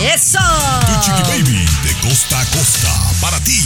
¡Eso! Tu Chiqui Baby. De costa a costa. Para ti.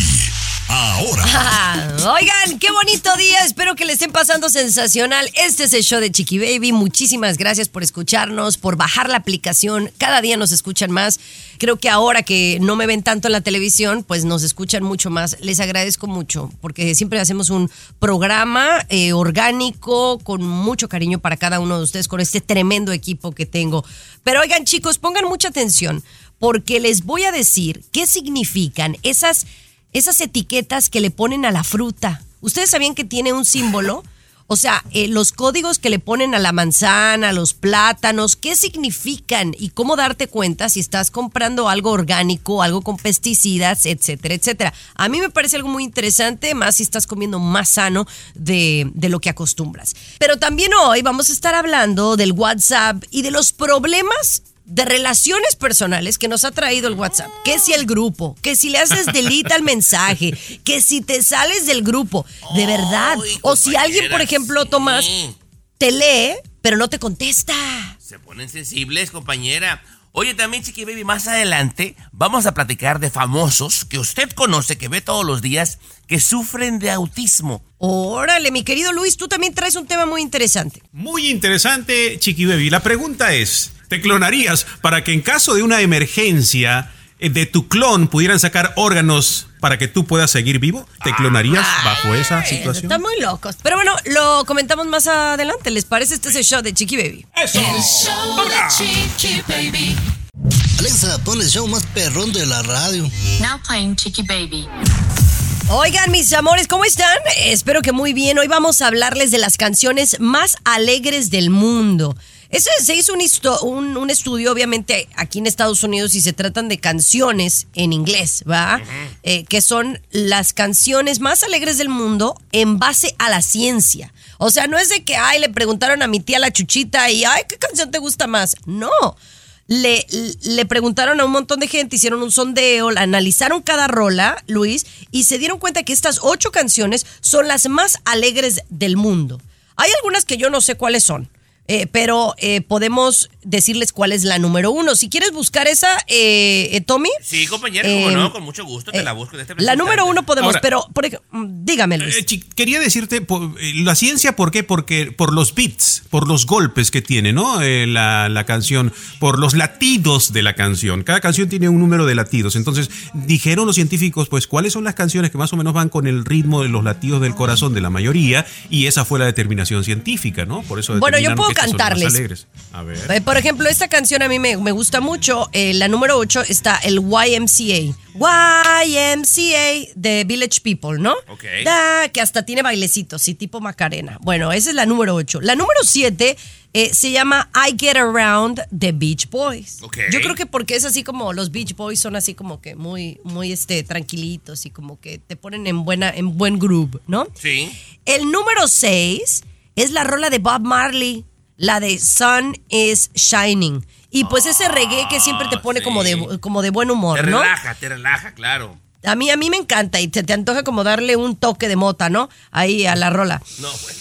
Ahora. Oigan, qué bonito día. Espero que le estén pasando sensacional. Este es el show de Chiqui Baby. Muchísimas gracias por escucharnos, por bajar la aplicación. Cada día nos escuchan más. Creo que ahora que no me ven tanto en la televisión, pues nos escuchan mucho más. Les agradezco mucho porque siempre hacemos un programa eh, orgánico con mucho cariño para cada uno de ustedes, con este tremendo equipo que tengo. Pero oigan, chicos, pongan mucha atención porque les voy a decir qué significan esas esas etiquetas que le ponen a la fruta. ¿Ustedes sabían que tiene un símbolo? O sea, eh, los códigos que le ponen a la manzana, a los plátanos, ¿qué significan? Y cómo darte cuenta si estás comprando algo orgánico, algo con pesticidas, etcétera, etcétera. A mí me parece algo muy interesante, más si estás comiendo más sano de, de lo que acostumbras. Pero también hoy vamos a estar hablando del WhatsApp y de los problemas de relaciones personales que nos ha traído el WhatsApp. Que si el grupo, que si le haces delete al mensaje, que si te sales del grupo, de verdad. O si alguien, por ejemplo, Tomás, te lee, pero no te contesta. Se ponen sensibles, compañera. Oye, también, Chiqui Baby, más adelante vamos a platicar de famosos que usted conoce, que ve todos los días, que sufren de autismo. Órale, mi querido Luis, tú también traes un tema muy interesante. Muy interesante, Chiqui Baby. La pregunta es, ¿te clonarías para que en caso de una emergencia eh, de tu clon pudieran sacar órganos para que tú puedas seguir vivo? ¿Te clonarías bajo esa situación? Están muy locos. Pero bueno, lo comentamos más adelante. ¿Les parece? Este es el show de Chiqui Baby. Eso. Alexa, pon el show más perrón de la radio. Now playing Chicky Baby. Oigan, mis amores, ¿cómo están? Espero que muy bien. Hoy vamos a hablarles de las canciones más alegres del mundo. Eso se hizo un, histo- un- un estudio, obviamente, aquí en Estados Unidos y se tratan de canciones en inglés, ¿va? Eh, que son las canciones más alegres del mundo en base a la ciencia. O sea, no es de que, ay, le preguntaron a mi tía la chuchita y, ay, ¿qué canción te gusta más? No. Le, le preguntaron a un montón de gente, hicieron un sondeo, analizaron cada rola, Luis, y se dieron cuenta que estas ocho canciones son las más alegres del mundo. Hay algunas que yo no sé cuáles son, eh, pero eh, podemos decirles cuál es la número uno. Si quieres buscar esa, eh, eh, Tommy. Sí, compañera, como Eh, no, con mucho gusto te la busco. este La número uno podemos, Ahora- pero por mm, dígame, Luis. Eh, chi- quería decirte, eh, la ciencia, ¿por qué? Porque por los beats, por los golpes que tiene, ¿no? Eh, la, la canción, por los latidos de la canción. Cada canción tiene un número de latidos. Entonces, dijeron los científicos, pues, ¿cuáles son las canciones que más o menos van con el ritmo de los latidos del corazón de la mayoría? Y esa fue la determinación científica, ¿no? Por eso Bueno, yo puedo cantarles. A ver. Eh, Por ejemplo, esta canción a mí me, me gusta mucho. Eh, la número 8 está el YMCA. YMCA de Village People, ¿no? Ok. Da, que hasta tiene bailecitos, y tipo Macarena. Bueno, esa es la número 8. La número 7 se llama I Get Around de Beach Boys. Ok. Yo creo que porque es así como los Beach Boys son así como que muy, muy este, tranquilitos y como que te ponen en, buena, en buen groove, ¿no? Sí. El número 6 es la rola de Bob Marley, la de Sun is Shining. Y pues ese reggae que siempre te pone como, de, como de buen Te humor, ¿no? relaja, te relaja, claro. A mí, a mí me encanta y te, te antoja como darle un toque de mota, ¿no? Ahí a la rola. No, bueno.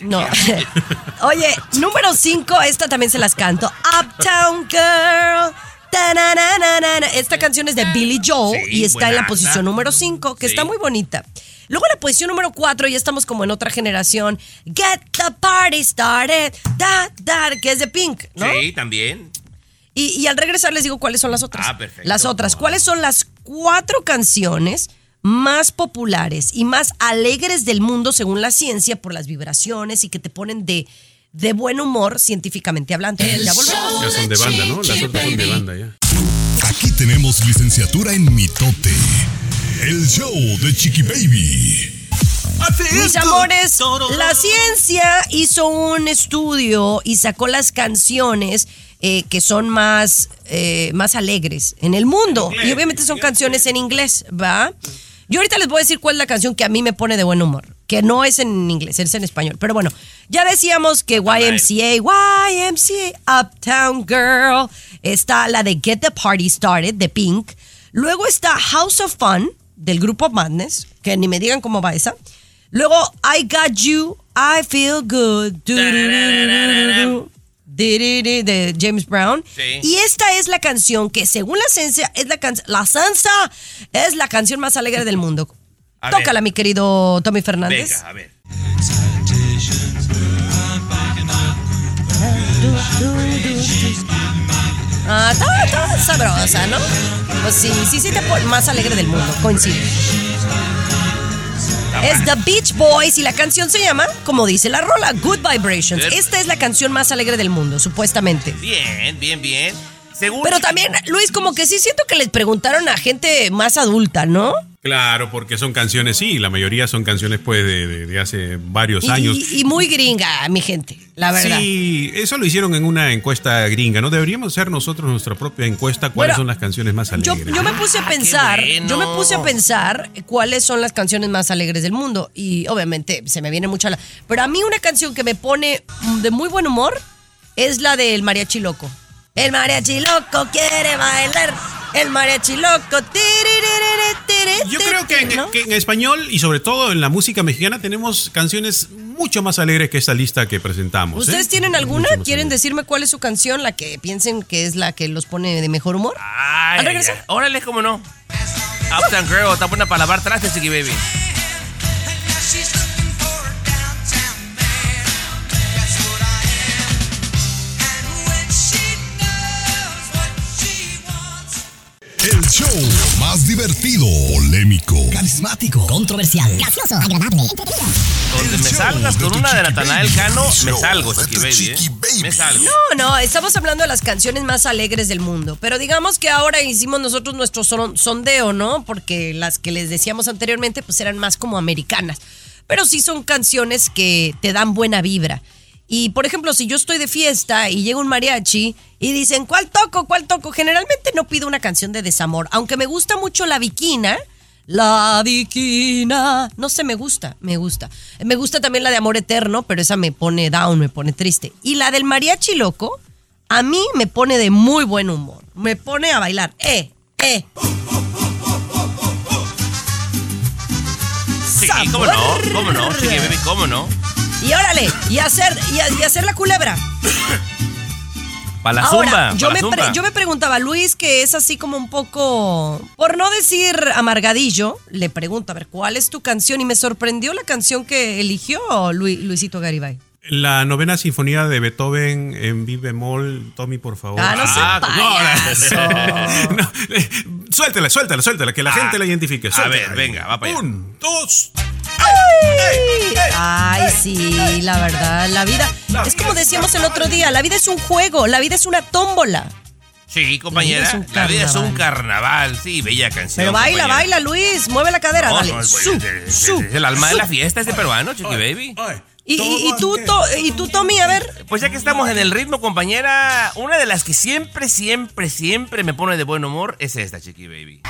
No. Oye, número 5, esta también se las canto. Uptown Girl. Esta canción es de Billy Joel Sí, y está en la posición número 5, que Sí. está muy bonita. Luego la posición número 4 ya estamos como en otra generación. Get the party started. Da, da, que es de Pink, ¿no? Sí, también. Y, y al regresar les digo cuáles son las otras. Ah, perfecto. Las otras. ¿Cuáles son las cuatro canciones más populares y más alegres del mundo según la ciencia por las vibraciones y que te ponen de, de buen humor científicamente hablando. Ya volvemos. Ya son de banda, ¿no? Las otras son de banda ya. Aquí tenemos licenciatura en mitote. El show de Chiqui Baby. Mis amores, la ciencia hizo un estudio y sacó las canciones eh, que son más, eh, más alegres en el mundo. Y obviamente son canciones en inglés, ¿va? Yo ahorita les voy a decir cuál es la canción que a mí me pone de buen humor, que no es en inglés, es en español. Pero bueno, ya decíamos que YMCA, YMCA, Uptown Girl, está la de Get the Party Started de Pink. Luego está House of Fun del grupo Madness, que ni me digan cómo va esa. Luego I Got You, I Feel Good, de James Brown. Sí. Y esta es la canción que según la ciencia es la can- la salsa es la canción más alegre del mundo. A ver. Tócala, mi querido Tommy Fernández. Venga, a ver. Ah, está, está sabrosa, ¿no? Pues sí, sí, sí te más alegre del mundo, coincide. Es The Beach Boys y la canción se llama, como dice la rola, Good Vibrations. Esta es la canción más alegre del mundo, supuestamente. Bien, bien, bien. Según Pero también, Luis, como que sí siento que les preguntaron a gente más adulta, ¿no? Claro, porque son canciones, sí, la mayoría son canciones pues de, de- de hace varios Y, años. y- y muy gringa, mi gente, la verdad. Sí, eso lo hicieron en una encuesta gringa, ¿no? Deberíamos hacer nosotros nuestra propia encuesta, cuáles Bueno, son las canciones más Yo, alegres. yo me puse a Ah, pensar, bueno. yo me puse a pensar cuáles son las canciones más alegres del mundo y obviamente se me viene mucho a la... Pero a mí una canción que me pone de muy buen humor es la del mariachi loco. El mariachi loco quiere bailar, el mariachi loco... Yo creo que en, ¿no? que en español y sobre todo en la música mexicana tenemos canciones mucho más alegres que esta lista que presentamos. ¿eh? ¿Ustedes tienen alguna? ¿Quieren decirme cuál es su canción, la que piensen que es la que los pone de mejor humor? Ay, ¿Al ay, regresar? ay. Órale, cómo no. Uptown Girl, está buena para lavar trastes, Chiqui Baby. Show más divertido, polémico, Carismático. Controversial. Gracioso. Agradable. Donde me salgas con una de Natanael. Cano, me salgo, Chiqui Baby. ¿eh? Me salgo. No, no, estamos hablando de las canciones más alegres del mundo. Pero digamos que ahora hicimos nosotros nuestro son- sondeo, ¿no? Porque las que les decíamos anteriormente, pues eran más como americanas. Pero sí son canciones que te dan buena vibra. Y por ejemplo, si yo estoy de fiesta y llega un mariachi y dicen, ¿cuál toco? ¿Cuál toco? Generalmente no pido una canción de desamor. Aunque me gusta mucho la viquina. La viquina. No sé, me gusta, me gusta. Me gusta también la de amor eterno, pero esa me pone down, me pone triste. Y la del mariachi loco, a mí me pone de muy buen humor. Me pone a bailar. Eh, eh. Sí, cómo no, cómo no, Baby, cómo no. Y órale, y hacer, y, a- y hacer la culebra. Para la Ahora, zumba, yo, pa' la me zumba. pre- yo me preguntaba, Luis, que es así como un poco, por no decir amargadillo, le pregunto, a ver, ¿cuál es tu canción? Y me sorprendió la canción que eligió Lu- Luisito Garibay. La novena sinfonía de Beethoven en mi bemol, Tommy, por favor. Ah, no sea payaso. no, eh, suéltala, suéltala, suéltala, que la Ah, gente la identifique. a ver, venga, va para allá. Un, dos. Ay, sí, la verdad, la vida, es como decíamos el otro día, la vida es un juego, la vida es una tómbola. Sí, compañera, La vida es un la vida es un carnaval. Sí, bella canción. Pero baila, compañera. baila, Luis, mueve la cadera, No, dale. no, Su, es- su, es el alma de la fiesta este peruano, Chiqui Baby. Ay, Y, y- y todo tú, To- y tú, Tommy, a ver, Pues ya que estamos en el ritmo, compañera, una de las que siempre, siempre, siempre me pone de buen humor es esta, Chiqui Baby.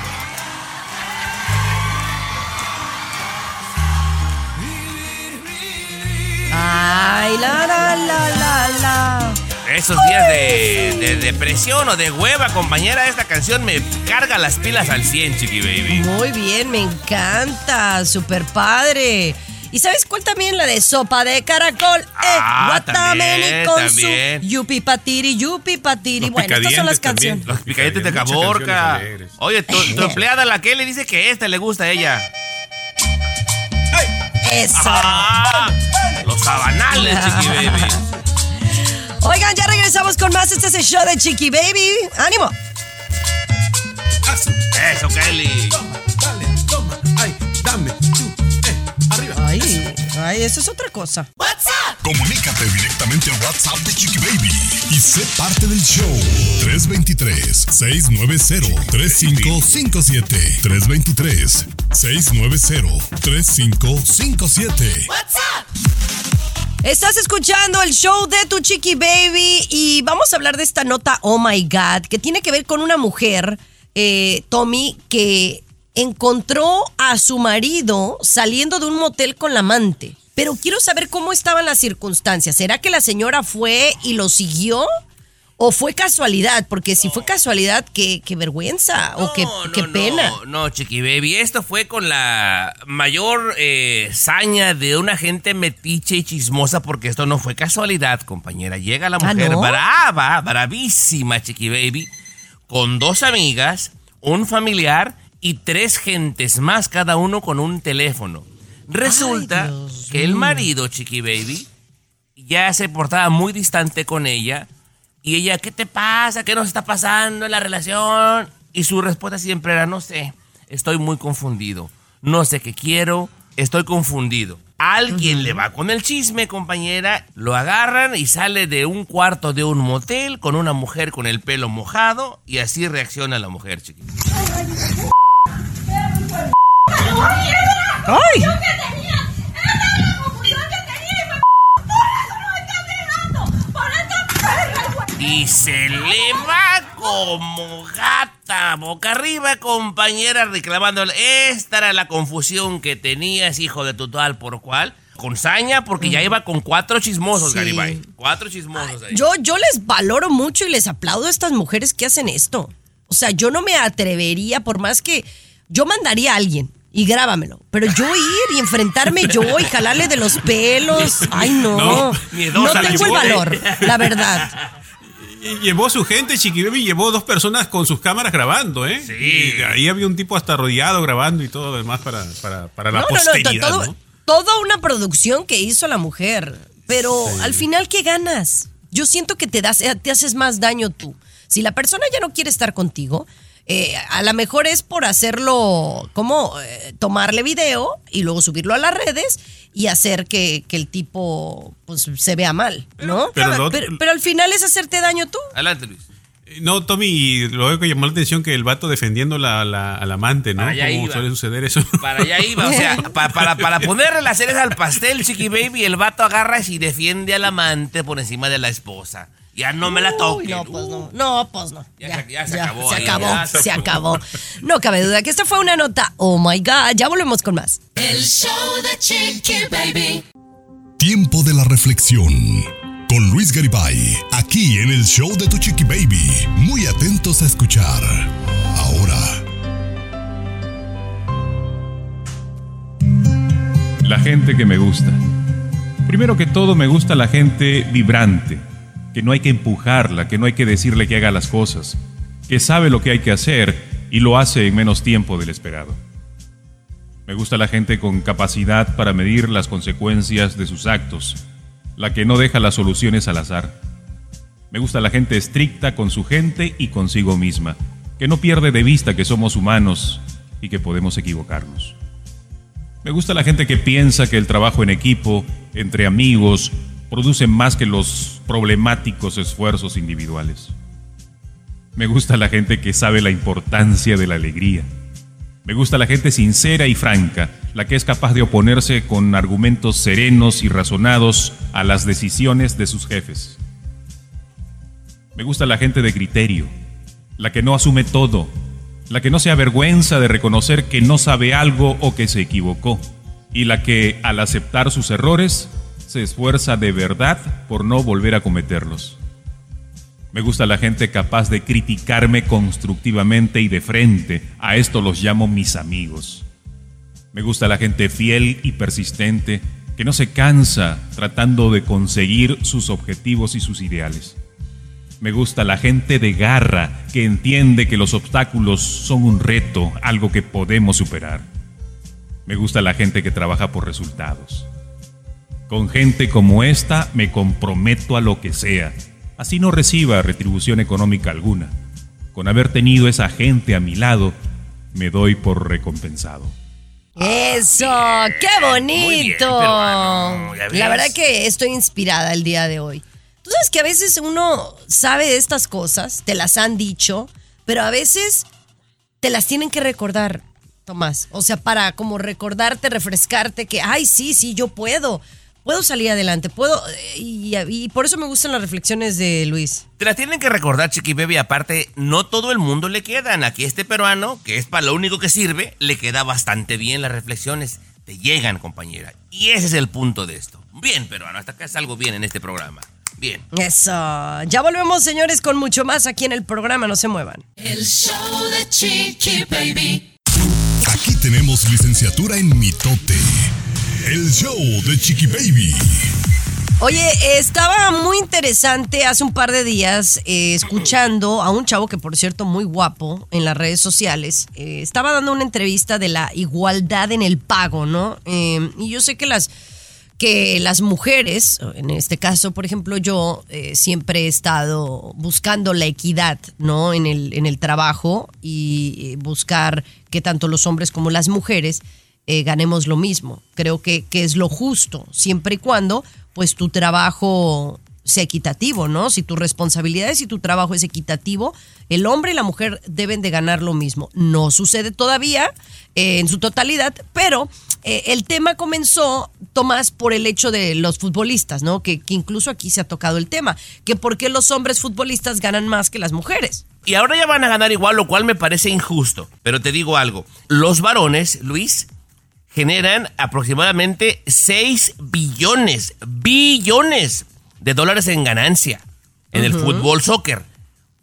Ay, la, la, la, la, la. Esos días de, de depresión o de hueva, compañera, esta canción me carga las pilas al 100, Chiqui Baby. Muy bien, me encanta, super padre. ¿Y sabes cuál también? La de sopa de caracol. Eh, Ah, guatameni también, con también. su yupi patiri, yupi patiri. Los Bueno, estas son las picadientes también. canciones. Los picadientes de Caborca. canciones. Oye, tu, tu empleada, la que le dice que esta le gusta a ella. Eso. ¡Ah! Los sabanales, Chiqui Baby. Oigan, ya regresamos con más. Este es el show de Chiqui Baby. ¡Ánimo! Eso, Kelly. Toma, dale, toma. Ay, dame. Tú, eh, arriba. Ay, ay, eso es otra cosa. Comunícate directamente al WhatsApp de Chiqui Baby y sé parte del show. 323-690-3557. 323-690-3557. Estás escuchando el show de tu chiqui baby y vamos a hablar de esta nota, oh my god, que tiene que ver con una mujer, eh, Tommy, que encontró a su marido saliendo de un motel con la amante. Pero quiero saber cómo estaban las circunstancias. ¿Será que la señora fue y lo siguió? ¿O fue casualidad? Porque si fue casualidad, qué, qué vergüenza o qué, No, qué pena. No, no, Chiqui Baby. Esto fue con la mayor eh, saña de una gente metiche y chismosa, porque esto no fue casualidad, compañera. Llega la ¿Ah, mujer no? brava, bravísima, Chiqui Baby, con dos amigas, un familiar y tres gentes más, cada uno con un teléfono. Resulta que el marido, Chiqui Baby, ya se portaba muy distante con ella. Y ella, ¿qué te pasa? ¿Qué nos está pasando en la relación? Y su respuesta siempre era, no sé, estoy muy confundido. No sé qué quiero, estoy confundido. Alguien le va con el chisme, compañera, lo agarran y sale de un cuarto de un motel con una mujer con el pelo mojado y así reacciona la mujer, chiquita. ¡Ay! Y se le va como gata boca arriba, compañera, reclamándole. Esta era la confusión que tenías, hijo de tu tal por cual. Con saña, porque ya iba con cuatro chismosos, Sí. Garibay. Cuatro chismosos ahí. Yo, yo les valoro mucho y les aplaudo a estas mujeres que hacen esto. O sea, yo no me atrevería, por más que yo mandaría a alguien y grábamelo, pero yo ir y enfrentarme yo y jalarle de los pelos, ay no, No, no, tengo el valor, la verdad. Y Llevó su gente, Chiqui Baby, llevó dos personas con sus cámaras grabando, ¿eh? Sí. Y ahí había un tipo hasta rodeado grabando y todo lo demás para, para, para la No, no, no, posteridad, todo- ¿no? toda una producción que hizo la mujer, pero al final ¿qué ganas? Yo siento que te das, eh, te haces más daño tú. Si la persona ya no quiere estar contigo, eh, a lo mejor es por hacerlo, como eh, tomarle video y luego subirlo a las redes y hacer que, que el tipo pues, se vea mal, ¿no? pero pero, pero al final es hacerte daño tú. Adelante, Luis. No, Tommy, y lo que llamó la atención que el vato defendiendo la, la- al amante, ¿no? Para allá Como iba. suele suceder eso. Para allá iba, o sea, pa- para, para ponerle las al pastel, Chiqui Baby, el vato agarra y defiende al amante por encima de la esposa. Ya no me la Uy, toquen. no, pues no. No, pues no. Ya se- ya se acabó Se ahí, acabó, se se acabó. No cabe duda que esta fue una nota. Oh my God. Ya volvemos con más. El show de Chiqui Baby. Tiempo de la reflexión. Con Luis Garibay, aquí en el show de tu Chiqui Baby. Muy atentos a escuchar. Ahora. La gente que me gusta. Primero que todo me gusta la gente vibrante, que no hay que empujarla, que no hay que decirle que haga las cosas, que sabe lo que hay que hacer y lo hace en menos tiempo del esperado. Me gusta la gente con capacidad para medir las consecuencias de sus actos, la que no deja las soluciones al azar. Me gusta la gente estricta con su gente y consigo misma, que no pierde de vista que somos humanos y que podemos equivocarnos. Me gusta la gente que piensa que el trabajo en equipo, entre amigos, produce más que los problemáticos esfuerzos individuales. Me gusta la gente que sabe la importancia de la alegría. Me gusta la gente sincera y franca, la que es capaz de oponerse con argumentos serenos y razonados a las decisiones de sus jefes. Me gusta la gente de criterio, la que no asume todo, la que no se avergüenza de reconocer que no sabe algo o que se equivocó, y la que, al aceptar sus errores, se esfuerza de verdad por no volver a cometerlos. Me gusta la gente capaz de criticarme constructivamente y de frente, a esto los llamo mis amigos. Me gusta la gente fiel y persistente, que no se cansa tratando de conseguir sus objetivos y sus ideales. Me gusta la gente de garra que entiende que los obstáculos son un reto, algo que podemos superar. Me gusta la gente que trabaja por resultados. Con gente como esta me comprometo a lo que sea, así no reciba retribución económica alguna. con haber tenido esa gente a mi lado, me doy por recompensado. Eso, qué bonito. ves. La verdad que estoy inspirada el día de hoy. Tú sabes que a veces uno sabe de estas cosas, te las han dicho, pero a veces te las tienen que recordar, Tomás. O sea, para como recordarte, refrescarte que, ay, sí, sí, yo puedo. Puedo salir adelante, puedo. Y, y por eso me gustan las reflexiones de Luis. Te la tienen que recordar, Chiqui Baby. Aparte, no todo el mundo le quedan. Aquí este peruano, que es para lo único que sirve, le queda bastante bien las reflexiones. Te llegan, compañera. Y ese es el punto de esto. Bien, peruano, hasta acá es algo bien en este programa. Bien. Eso. Ya volvemos, señores, con mucho más aquí en el programa. No se muevan. El show de Chiqui Baby. Aquí tenemos licenciatura en mitote. El show de Chiqui Baby. Oye, estaba muy interesante hace un par de días eh, escuchando a un chavo que, por cierto, muy guapo en las redes sociales. Eh, estaba dando una entrevista de la igualdad en el pago, ¿no? Eh, y yo sé que las que las mujeres, en este caso, por ejemplo, yo eh, siempre he estado buscando la equidad, ¿no? En el, en el trabajo y buscar que tanto los hombres como las mujeres eh, ganemos lo mismo. Creo que, que es lo justo, siempre y cuando, pues, tu trabajo sea equitativo, ¿no? Si tu responsabilidad y tu trabajo es equitativo, el hombre y la mujer deben de ganar lo mismo. No sucede todavía eh, en su totalidad, pero eh, el tema comenzó, Tomás, por el hecho de los futbolistas, ¿no? Que, que incluso aquí se ha tocado el tema, que por qué los hombres futbolistas ganan más que las mujeres. Y ahora ya van a ganar igual, lo cual me parece injusto. Pero te digo algo. Los varones, Luis, generan aproximadamente 6 billones, billones de dólares en ganancia en el fútbol soccer.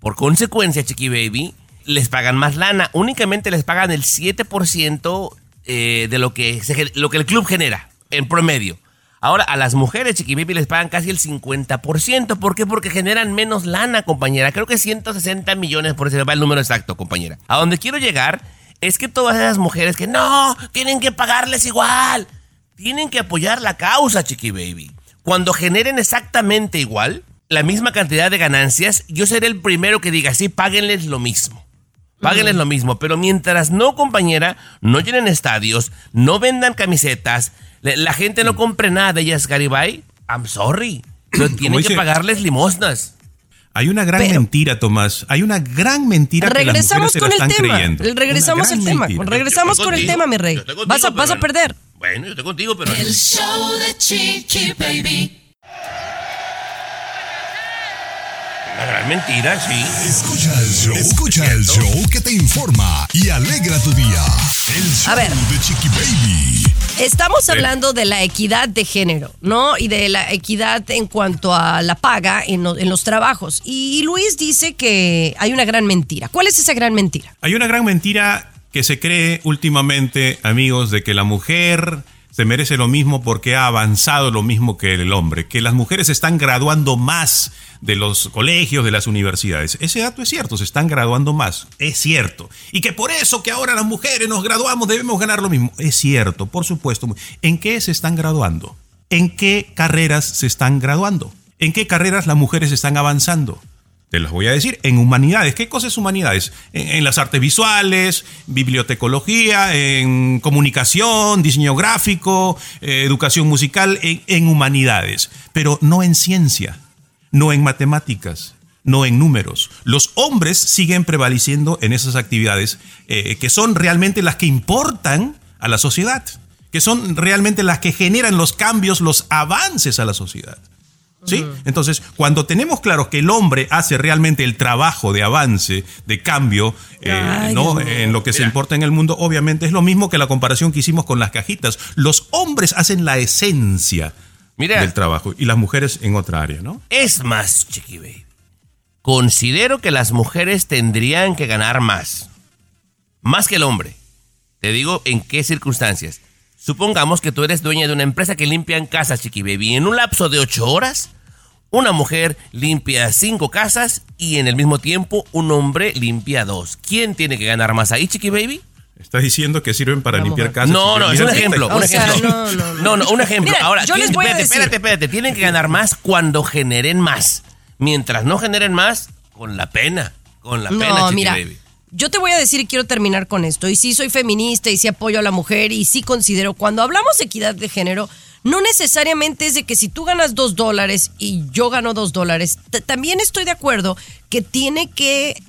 Por consecuencia, Chiqui Baby, les pagan más lana. Únicamente les pagan el 7% eh, de lo que, se lo que el club genera en promedio. Ahora, a las mujeres, Chiqui Baby, les pagan casi el 50%. ¿Por qué? Porque generan menos lana, compañera. Creo que 160 millones, por ese va el número exacto, compañera. A donde quiero llegar es que todas esas mujeres que no, tienen que pagarles igual. Tienen que apoyar la causa, Chiqui Baby. Cuando generen exactamente igual, la misma cantidad de ganancias, yo seré el primero que diga, sí, páguenles lo mismo. Páguenles lo mismo, pero mientras no, compañera, no llenen estadios, no vendan camisetas, la, la gente no compre nada de ellas, Garibay, I'm sorry. Pero tienen que pagarles limosnas. Hay una gran Pero- mentira, Tomás. Hay una gran mentira que las Regresamos mujeres se con la el están tema. creyendo. Regresamos al tema. mentira. Regresamos con el tema, mi rey. Contigo, Vas a, vas a perder. Bueno, yo estoy contigo, pero... El show de Chiqui Baby. Una gran mentira, sí. Escucha el show. Escucha el show que te informa y alegra tu día. El show A ver. de Chiqui Baby. Estamos hablando de la equidad de género, ¿no? Y de la equidad en cuanto a la paga en, en los trabajos. Y Luis dice que hay una gran mentira. ¿Cuál es esa gran mentira? Hay una gran mentira que se cree últimamente, amigos, de que la mujer se merece lo mismo porque ha avanzado lo mismo que el hombre, que las mujeres están graduando más de los colegios, de las universidades. Ese dato es cierto, se están graduando más, es cierto. Y que por eso que ahora las mujeres nos graduamos debemos ganar lo mismo, es cierto, por supuesto. ¿En qué se están graduando? ¿En qué carreras se están graduando? ¿En qué carreras las mujeres están avanzando? Te las voy a decir. En humanidades. ¿Qué cosas humanidades? En, las artes visuales, bibliotecología, en comunicación, diseño gráfico, eh, educación musical, en, en humanidades. Pero no en ciencia, no en matemáticas, no en números. Los hombres siguen prevaleciendo en esas actividades eh, que son realmente las que importan a la sociedad, que son realmente las que generan los cambios, los avances a la sociedad. ¿Sí? Entonces, cuando tenemos claro que el hombre hace realmente el trabajo de avance, de cambio, eh, Ay, ¿no? En lo que se importa en el mundo, obviamente es lo mismo que la comparación que hicimos con las cajitas. Los hombres hacen la esencia Mira. del trabajo y las mujeres en otra área, ¿no? Es más, Chiqui Baby. Considero que las mujeres tendrían que ganar más. Más que el hombre. Te digo en qué circunstancias. Supongamos que tú eres dueña de una empresa que limpian casas, Chiqui Baby. En un lapso de ocho horas, una mujer limpia cinco casas y en el mismo tiempo un hombre limpia dos. ¿Quién tiene que ganar más ahí, Chiqui Baby? Está diciendo que sirven para La limpiar mujer. casas. No, no, es un ejemplo. Un sea, ejemplo. no, no, no. No, no, un ejemplo. Mira, Ahora, yo les ¿quién- voy a espérate, decir. espérate, espérate. Tienen que ganar más cuando generen más. Mientras no generen más, con la pena. con la pena, No, Chiqui mira, Baby. Yo te voy a decir y quiero terminar con esto. Y sí soy feminista y sí apoyo a la mujer y sí considero, cuando hablamos de equidad de género, no necesariamente es de que si tú ganas dos dólares y yo gano dos dólares, también estoy de acuerdo que tiene que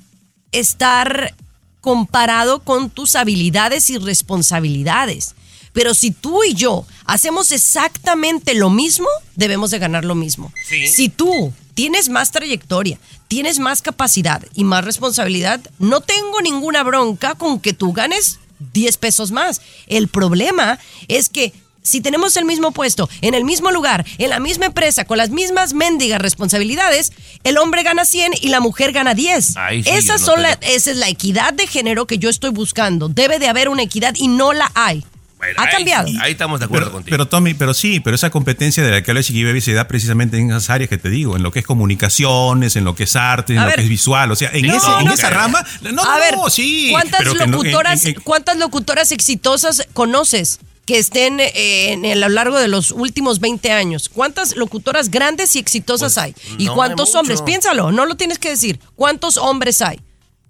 estar comparado con tus habilidades y responsabilidades. Pero si tú y yo hacemos exactamente lo mismo, debemos de ganar lo mismo. Sí. Si tú tienes más trayectoria, tienes más capacidad y más responsabilidad, no tengo ninguna bronca con que tú ganes 10 pesos más. El problema es que si tenemos el mismo puesto, en el mismo lugar, en la misma empresa, con las mismas mendigas responsabilidades, el hombre gana 100 y la mujer gana 10. Ahí sí, Esas yo no son la- te- esa es la equidad de género que yo estoy buscando. Debe de haber una equidad y no la hay. Bueno, ha ahí- cambiado. Ahí estamos de acuerdo Pero, contigo. pero Tommy, pero sí, pero esa competencia de la que habla Chiqui Baby se da precisamente en esas áreas que te digo, en lo que es comunicaciones, en lo que es arte, en A lo ver. que es visual, o sea, en, No, ese- no, en no. esa rama, no, no, a ver, no, sí. ¿cuántas locutoras, en- en- cuántas locutoras exitosas conoces que estén eh, en el- a lo largo de los últimos 20 años? ¿Cuántas locutoras grandes y exitosas hay? ¿Y Pues, no cuántos hay hombres? Piénsalo, no lo tienes que decir. ¿Cuántos hombres hay?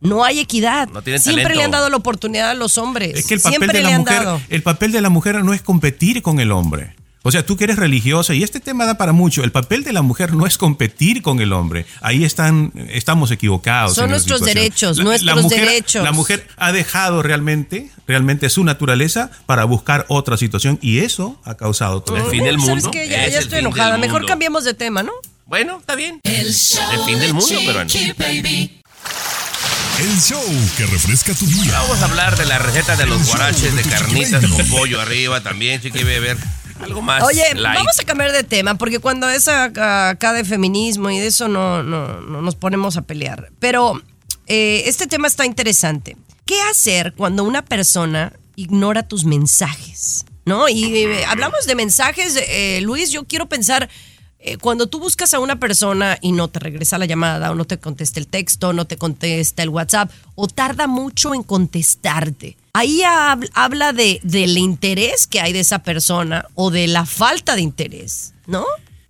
No hay equidad. No Siempre talento. le han dado la oportunidad a los hombres. Es que el papel Siempre de le la han mujer, dado. el papel de la mujer no es competir con el hombre. O sea, tú que eres religiosa, y este tema da para mucho, el papel de la mujer no es competir con el hombre. Ahí están, estamos equivocados. Son nuestros derechos, nuestros mujer, derechos. La mujer ha dejado realmente, realmente su naturaleza para buscar otra situación y eso ha causado todo. El fin del ¿Sabes mundo. qué? Ya, es ya el estoy enojada. Mejor mundo. cambiemos de tema, ¿no? Bueno, está bien. El show El fin del de mundo, pero bueno. El show que refresca tu día. Vamos a hablar de la receta de los guaraches de carnitas con pollo arriba también, Chiqui ver, algo más Oye, light. vamos a cambiar de tema, porque cuando es acá, acá de feminismo y de eso no, no, no nos ponemos a pelear. Pero eh, este tema está interesante. ¿Qué hacer cuando una persona ignora tus mensajes? ¿No? Y eh, hablamos de mensajes, eh, Luis, yo quiero pensar, eh, cuando tú buscas a una persona y no te regresa la llamada, o no te contesta el texto, no te contesta el WhatsApp, o tarda mucho en contestarte. Ahí hab- habla de, del interés que hay de esa persona o de la falta de interés, ¿no?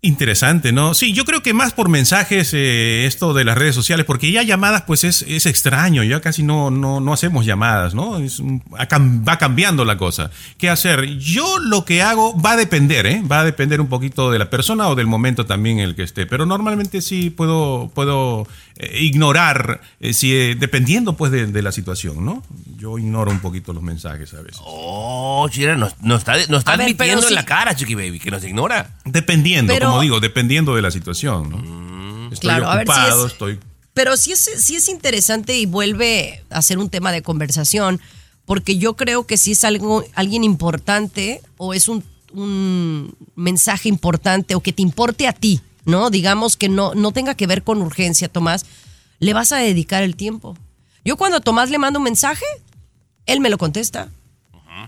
Interesante, ¿no? Sí, yo creo que más por mensajes eh, esto de las redes sociales, porque ya llamadas pues es, es extraño, ya casi no, no, no hacemos llamadas, ¿no? Es va cambiando la cosa. ¿Qué hacer? Yo lo que hago va a depender, ¿eh? Va a depender un poquito de la persona o del momento también en el que esté, pero normalmente sí puedo, puedo eh, ignorar, eh, si, eh, dependiendo pues de, de la situación, ¿no? Yo ignoro un poquito los mensajes a veces. Oh, Chira, nos, nos está, nos está ver, admitiendo en la cara, Chiqui Baby, que nos ignora. Dependiendo, Pero- como digo, dependiendo de la situación, ¿no? Estoy Claro, a ver si ocupado, es- estoy Pero sí es, sí es interesante y vuelve a ser un tema de conversación, porque yo creo que si es algo, alguien importante o es un, un mensaje importante o que te importe a ti, ¿no? Digamos que no, no tenga que ver con urgencia, Tomás, le vas a dedicar el tiempo. Yo cuando a Tomás le mando un mensaje, él me lo contesta.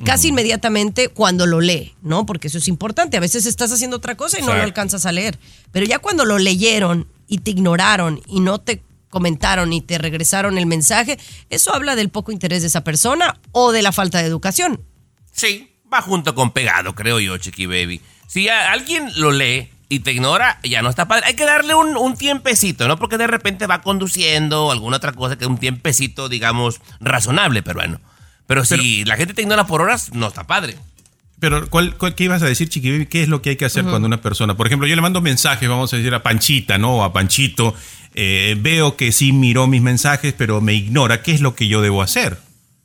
Casi inmediatamente cuando lo lee, ¿no? Porque eso es importante. A veces estás haciendo otra cosa y no lo alcanzas a leer. Pero ya cuando lo leyeron y te ignoraron y no te comentaron y te regresaron el mensaje, eso habla del poco interés de esa persona o de la falta de educación. Sí, va junto con pegado, creo yo, Chiqui Baby. Si alguien lo lee y te ignora, ya no está padre. Hay que darle un, un tiempecito, ¿no? Porque de repente va conduciendo o alguna otra cosa que un tiempecito, digamos, razonable, pero bueno. Pero si la gente te ignora por horas, no está padre. Pero, ¿cuál, cuál- qué ibas a decir, Chiqui? ¿Qué es lo que hay que hacer cuando una persona, por ejemplo, yo le mando mensajes, vamos a decir a Panchita, ¿no? O a Panchito, eh, veo que sí miró mis mensajes, pero me ignora, ¿qué es lo que yo debo hacer?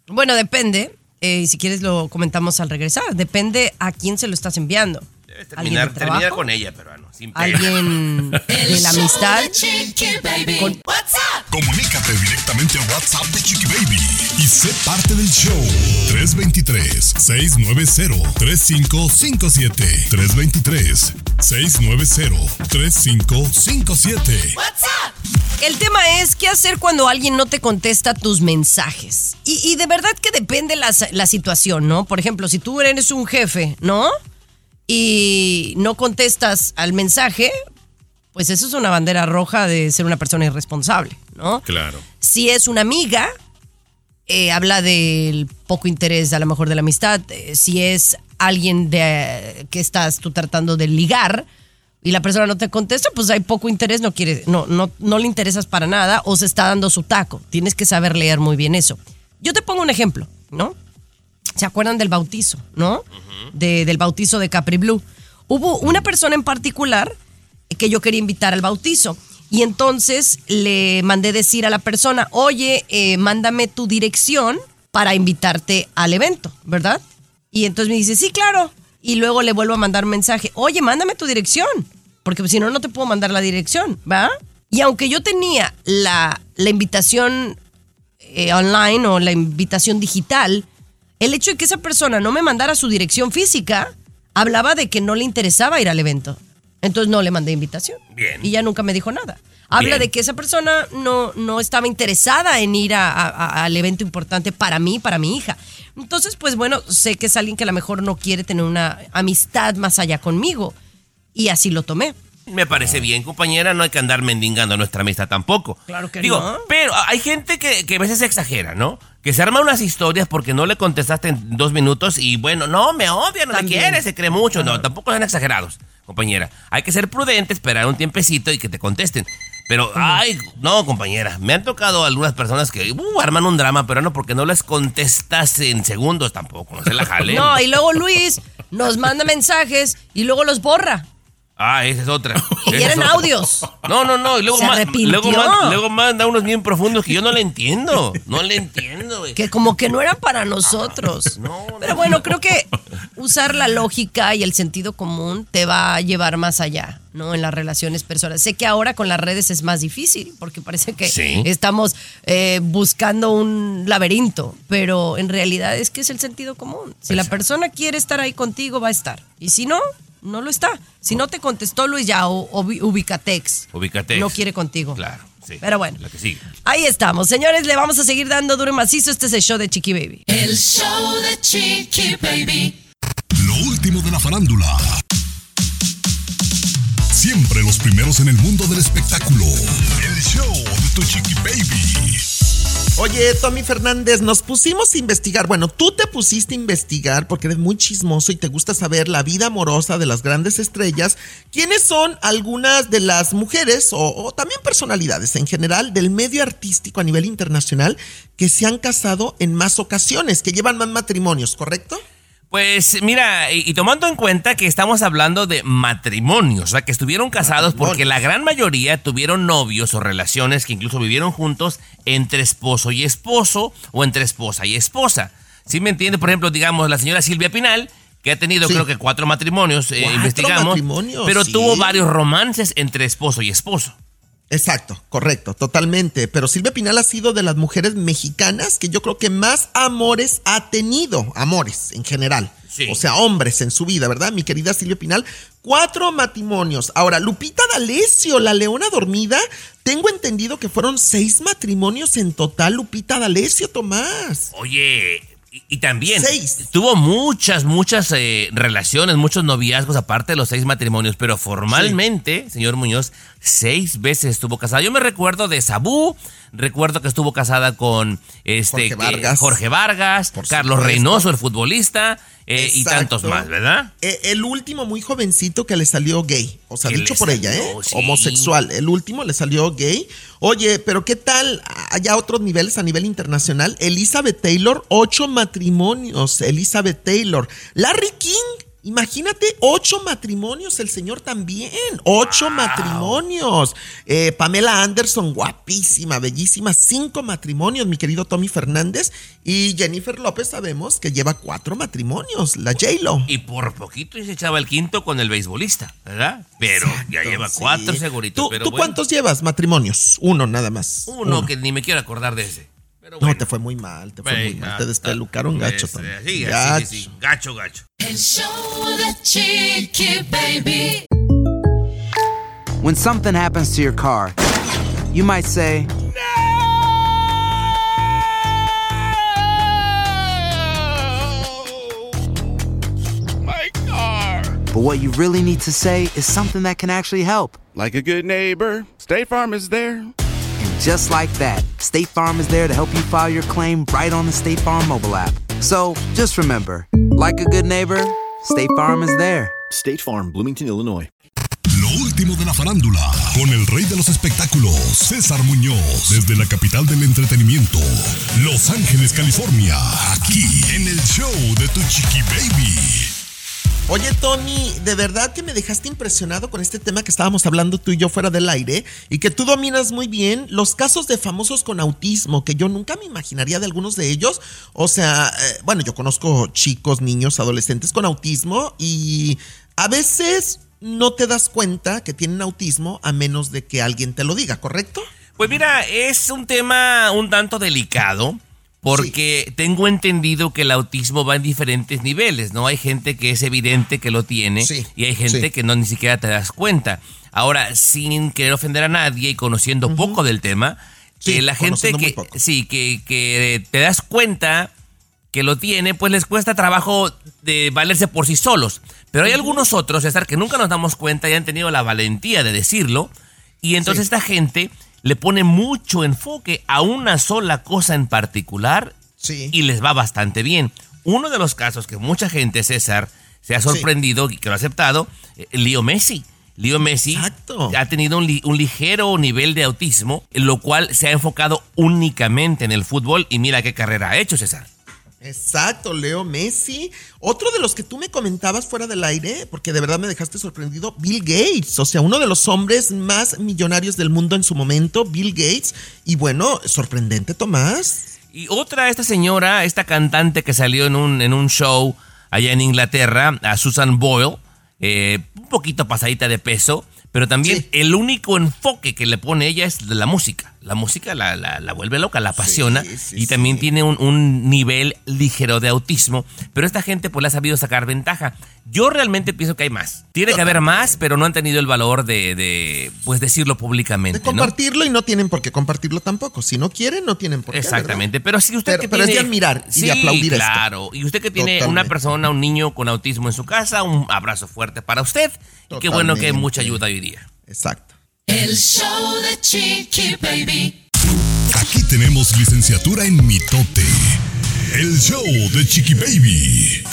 Bueno, depende. eh, y si quieres lo comentamos al regresar. Depende a quién se lo estás enviando. Debes ¿Alguien terminar, con ella, pero bueno, sin pena. ¿Alguien de la amistad? Con-? Comunícate directamente al WhatsApp de Chiqui Baby y sé parte del show. 323-690-3557. 323-690-3557. What's up? El tema es qué hacer cuando alguien no te contesta tus mensajes. Y, y de verdad que depende la, la situación, ¿no? Por ejemplo, si tú eres un jefe, ¿no? Y no contestas al mensaje, pues eso es una bandera roja de ser una persona irresponsable, ¿no? Claro. Si es una amiga, eh, habla del poco interés a lo mejor de la amistad. Eh, si es alguien de, que estás tú tratando de ligar, y la persona no te contesta, pues hay poco interés, no quiere, no, no, no le interesas para nada o se está dando su taco. Tienes que saber leer muy bien eso. Yo te pongo un ejemplo, ¿no? ¿Se acuerdan del bautizo, no? De- del bautizo de Capri Blue. Hubo una persona en particular que yo quería invitar al bautizo. Y entonces le mandé decir a la persona, oye, eh, mándame tu dirección para invitarte al evento, ¿verdad? Y entonces me dice, sí, claro. Y luego le vuelvo a mandar mensaje, oye, mándame tu dirección, porque si no, no te puedo mandar la dirección, ¿va? Y aunque yo tenía la, la invitación eh, online o la invitación digital, el hecho de que esa persona no me mandara su dirección física hablaba de que no le interesaba ir al evento. Entonces no le mandé invitación. Bien. Y ya nunca me dijo nada. Habla Bien. de que esa persona no, no estaba interesada en ir a- a- a- al evento importante para mí, para mi hija. Entonces, pues bueno, sé que es alguien que a lo mejor no quiere tener una amistad más allá conmigo. Y así lo tomé. Me parece bien, compañera, no hay que andar mendigando nuestra amistad tampoco. Claro que Digo, no. pero hay gente que, que a veces exagera, ¿no? Que se arma unas historias porque no le contestaste en dos minutos y bueno, no, me odia, no me También. quiere, se cree mucho. No, tampoco sean exagerados, compañera. Hay que ser prudentes, esperar un tiempecito y que te contesten. Pero, ay, no, compañera, me han tocado algunas personas que uh, arman un drama, pero no porque no les contestas en segundos tampoco, no se la jalen. No, y luego Luis nos manda mensajes y luego los borra. Ah, esa es otra. Y Esa eran audios. No, no, no. Y luego, arrepintió. luego, ma- luego manda unos bien profundos que yo no le entiendo. No le entiendo, güey. Que como que no eran para nosotros. Pero bueno, creo que usar la lógica y el sentido común te va a llevar más allá, ¿no? En las relaciones personales. Sé que ahora con las redes es más difícil, porque parece que Sí. estamos eh, buscando un laberinto, pero en realidad es que es el sentido común. Si la persona quiere estar ahí contigo, va a estar. Y si no, no lo está. Si no te contestó Luis, ya o- ubicatex. Ubícate. No quiere contigo. Claro, sí. Pero bueno. La que sigue. Ahí estamos, señores, le vamos a seguir dando duro y macizo. Este es el show de Chiqui Baby. El show de Chiqui Baby. Lo último de la farándula. Siempre los primeros en el mundo del espectáculo. El show de tu chiqui baby. Oye, Tommy Fernández, nos pusimos a investigar. Bueno, tú te pusiste a investigar porque eres muy chismoso y te gusta saber la vida amorosa de las grandes estrellas. ¿Quiénes son algunas de las mujeres o, también personalidades en general del medio artístico a nivel internacional que se han casado en más ocasiones, que llevan más matrimonios, correcto? Pues mira, y, y tomando en cuenta que estamos hablando de matrimonios, o sea, que estuvieron casados porque la gran mayoría tuvieron novios o relaciones que incluso vivieron juntos entre esposo y esposo o entre esposa y esposa. ¿Sí me entiende? Por ejemplo, digamos, la señora Silvia Pinal, que ha tenido Sí. creo que cuatro matrimonios, eh, investigamos, matrimonios, pero sí. tuvo varios romances entre esposo y esposo. Exacto, correcto, totalmente. Pero Silvia Pinal ha sido de las mujeres mexicanas que yo creo que más amores ha tenido, amores en general. Sí. O sea, hombres en su vida, ¿verdad? Mi querida Silvia Pinal, cuatro matrimonios. Ahora, Lupita D'Alessio, la leona dormida, tengo entendido que fueron seis matrimonios en total, Lupita D'Alessio, Tomás. Oye, y, y también Seis. tuvo muchas, muchas eh, relaciones, muchos noviazgos, aparte de los seis matrimonios, pero formalmente, señor Muñoz, seis veces estuvo casada. Yo me recuerdo de Sabú, recuerdo que estuvo casada con este Jorge Vargas. Jorge Vargas, Por Carlos. Reynoso, el futbolista, eh, y tantos más, ¿verdad? Eh, el último muy jovencito que le salió gay. O sea, dicho por ella, ¿eh? sí. Homosexual. El último le salió gay. Oye, pero ¿qué tal? Allá otros niveles a nivel internacional. Elizabeth Taylor, ocho matrimonios. Elizabeth Taylor. Larry King. Imagínate, ocho matrimonios, el señor también, ocho matrimonios. Eh, Pamela Anderson, guapísima, bellísima, cinco matrimonios, mi querido Tommy Fernández. Y Jennifer López sabemos que lleva cuatro matrimonios, la J-Lo. Y por poquito se echaba el quinto con el beisbolista, ¿verdad? Pero ya lleva Sí. cuatro seguritos. ¿Tú, pero tú bueno, cuántos llevas matrimonios? Uno nada más. Uno que ni me quiero acordar de ese. Pero No, te fue muy mal, te fue Güey, muy mal. Te despelucaron gacho pues, también. Sí, Gacho. sí, sí, sí. Gacho, gacho. El show de Chiqui Baby. When something happens to your car, you might say, My car. but what you really need to say is something that can actually help. Like a good neighbor, State Farm is there. Just like that, State Farm is there to help you file your claim right on the State Farm mobile app. So just remember, like a good neighbor, State Farm is there. State Farm, Bloomington, Illinois. Lo último de la farándula, con el rey de los espectáculos, César Muñoz, desde la capital del entretenimiento, Los Ángeles, California, aquí en el show de Tu Chiqui Baby. Oye, Tony, de verdad que me dejaste impresionado con este tema que estábamos hablando tú y yo fuera del aire y que tú dominas muy bien los casos de famosos con autismo, que yo nunca me imaginaría de algunos de ellos. O sea, eh, bueno, yo conozco chicos, niños, adolescentes con autismo y a veces no te das cuenta que tienen autismo a menos de que alguien te lo diga, ¿correcto? Pues mira, es un tema un tanto delicado. Porque tengo entendido que el autismo va en diferentes niveles, ¿no? Hay gente que es evidente que lo tiene Sí, y hay gente sí. que no ni siquiera te das cuenta. Ahora, sin querer ofender a nadie y conociendo poco del tema, que la gente que sí, que, que te das cuenta que lo tiene, pues les cuesta trabajo de valerse por sí solos. Pero hay algunos otros, César, que nunca nos damos cuenta y han tenido la valentía de decirlo. Y entonces esta gente le pone mucho enfoque a una sola cosa en particular y les va bastante bien. Uno de los casos que mucha gente, César, se ha sorprendido y que lo ha aceptado, eh, Leo Messi. Leo Messi ha tenido un, li- un ligero nivel de autismo, lo cual se ha enfocado únicamente en el fútbol y mira qué carrera ha hecho, César. Exacto, Leo Messi. Otro de los que tú me comentabas fuera del aire, porque de verdad me dejaste sorprendido, Bill Gates. O sea, uno de los hombres más millonarios del mundo en su momento, Bill Gates. Y bueno, sorprendente, Tomás. Y otra, esta señora, esta cantante que salió en un, en un show allá en Inglaterra, a Susan Boyle, eh, un poquito pasadita de peso, pero también el único enfoque que le pone ella es de la música. La música la, la- la vuelve loca, la apasiona y también tiene un, un nivel ligero de autismo, pero esta gente pues le ha sabido sacar ventaja. Yo realmente pienso que hay más. Tiene que haber más, pero no han tenido el valor de, de, pues decirlo públicamente. De ¿no? compartirlo y no tienen por qué compartirlo tampoco. Si no quieren, no tienen por qué. Exactamente, pero si usted Pero- que pero es tiene... de admirar y de aplaudir esto. claro. Y usted que tiene una persona, un niño con autismo en su casa, un abrazo fuerte para usted. Y qué bueno que hay mucha ayuda hoy día. Exacto. El show de Chiqui Baby. Aquí tenemos licenciatura en mitote. El show de Chiqui Baby.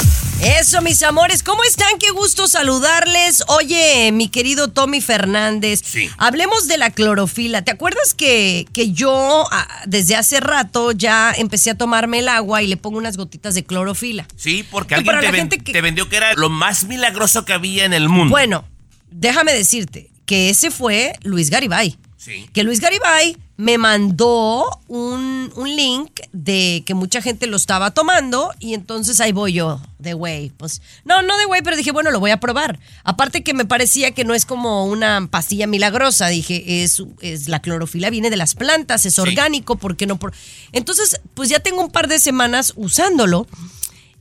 Eso, mis amores, ¿cómo están? Qué gusto saludarles. Oye, mi querido Tommy Fernández, hablemos de la clorofila. ¿Te acuerdas que, que yo ah, desde hace rato ya empecé a tomarme el agua y le pongo unas gotitas de clorofila? Sí, porque alguien para te, la ven- gente que- te vendió que era lo más milagroso que había en el mundo. Bueno, déjame decirte que ese fue Luis Garibay. Sí. Que Luis Garibay me mandó un, un link de que mucha gente lo estaba tomando y entonces ahí voy yo, de güey. Pues, no, no de güey, pero dije, bueno, lo voy a probar. Aparte que me parecía que no es como una pastilla milagrosa, dije, es, es la clorofila viene de las plantas, es orgánico, ¿por qué no? Por... Entonces, pues ya tengo un par de semanas usándolo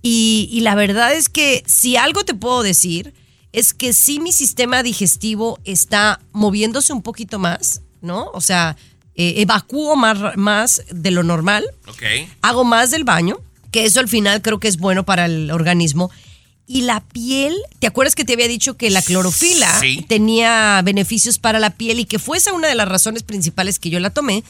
y, y la verdad es que si algo te puedo decir es que sí mi sistema digestivo está moviéndose un poquito más, ¿no? O sea, eh, evacúo más, más de lo normal, Ok. hago más del baño, que eso al final creo que es bueno para el organismo. Y la piel, ¿te acuerdas que te había dicho que la clorofila Sí. tenía beneficios para la piel y que fue esa una de las razones principales que yo la tomé?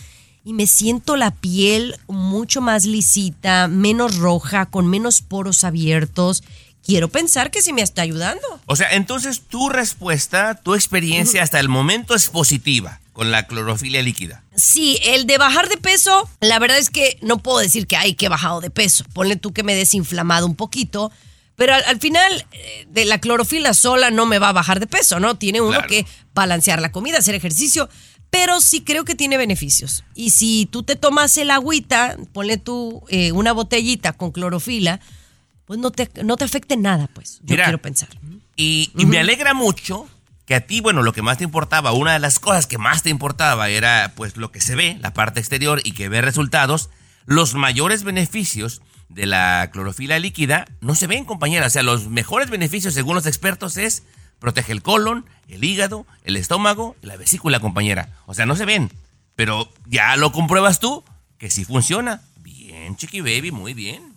Y me siento la piel mucho más lisita, menos roja, con menos poros abiertos. Quiero pensar que sí me está ayudando. O sea, entonces tu respuesta, tu experiencia hasta el momento es positiva con la clorofilia líquida. Sí, el de bajar de peso, la verdad es que no puedo decir que hay que he bajado de peso. Ponle tú que me he desinflamado un poquito, pero al, al final eh, de la clorofila sola no me va a bajar de peso, ¿no? Tiene uno Claro. que balancear la comida, hacer ejercicio, pero sí creo que tiene beneficios. Y si tú te tomas el agüita, ponle tú eh, una botellita con clorofila, pues no te, no te afecte nada, pues. Yo Mira, quiero pensar. Y, y me alegra mucho que a ti, bueno, lo que más te importaba, una de las cosas que más te importaba era pues lo que se ve, la parte exterior y que ve resultados. Los mayores beneficios de la clorofila líquida no se ven, compañera. O sea, los mejores beneficios, según los expertos, es protege el colon, el hígado, el estómago y la vesícula, compañera. O sea, no se ven. Pero ya lo compruebas tú que sí funciona. Bien, chiqui baby, muy bien.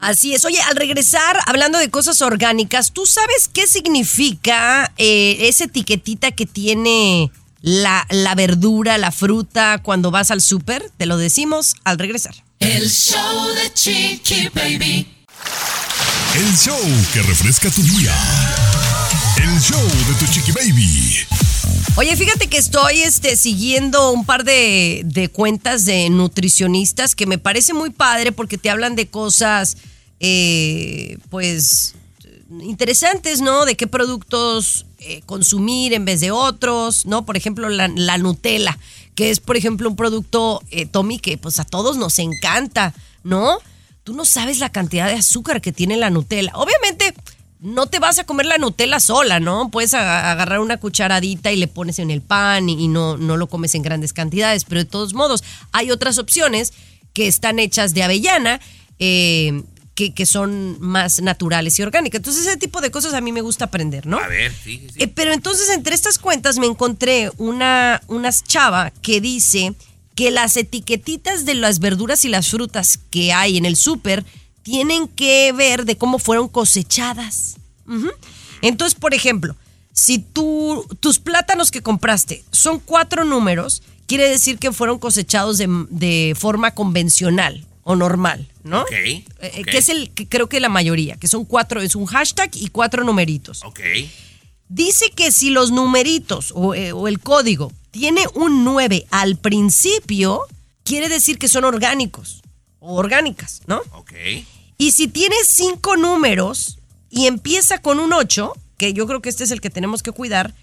Así es. Oye, al regresar, hablando de cosas orgánicas, ¿tú sabes qué significa eh, esa etiquetita que tiene la, la verdura, la fruta cuando vas al súper? Te lo decimos al regresar. El show de Chiqui Baby. El show que refresca tu día. El show de tu chiqui baby. Oye, fíjate que estoy este, siguiendo un par de, de cuentas de nutricionistas que me parece muy padre porque te hablan de cosas, eh, pues, interesantes, ¿no? De qué productos eh, consumir en vez de otros, ¿no? Por ejemplo, la, la Nutella, que es, por ejemplo, un producto, eh, Tommy, que pues a todos nos encanta, ¿no? Tú no sabes la cantidad de azúcar que tiene la Nutella. Obviamente, no te vas a comer la Nutella sola, ¿no? Puedes agarrar una cucharadita y le pones en el pan y, no, no lo comes en grandes cantidades, pero de todos modos, hay otras opciones que están hechas de avellana. eh, que, que son más naturales y orgánicas. Entonces, ese tipo de cosas a mí me gusta aprender, ¿no? A ver, sí, sí. Eh, pero entonces entre estas cuentas me encontré una, una chava que dice que las etiquetitas de las verduras y las frutas que hay en el súper tienen que ver de cómo fueron cosechadas. Entonces, por ejemplo, si tú, tus plátanos que compraste son cuatro números, quiere decir que fueron cosechados de, de forma convencional o normal, ¿no? Ok. Eh, ok, Que es el que creo que la mayoría, que son cuatro, es un hashtag y cuatro numeritos. Ok. Dice que si los numeritos o, eh, o el código tiene un 9 al principio, quiere decir que son orgánicos o orgánicas, ¿no? Ok. Y si tiene cinco números y empieza con un 8, que yo creo que este es el que tenemos que cuidar,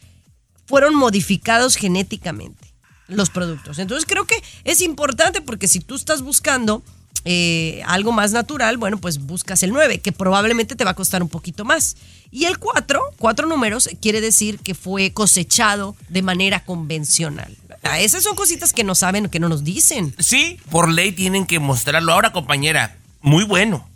fueron modificados genéticamente los productos. Entonces creo que es importante porque si tú estás buscando eh, algo más natural, bueno, pues buscas el 9, que probablemente te va a costar un poquito más. Y el 4, cuatro números, quiere decir que fue cosechado de manera convencional. Ah, Esas son cositas que no saben, que no nos dicen. Sí, por ley tienen que mostrarlo. Ahora, compañera, muy bueno.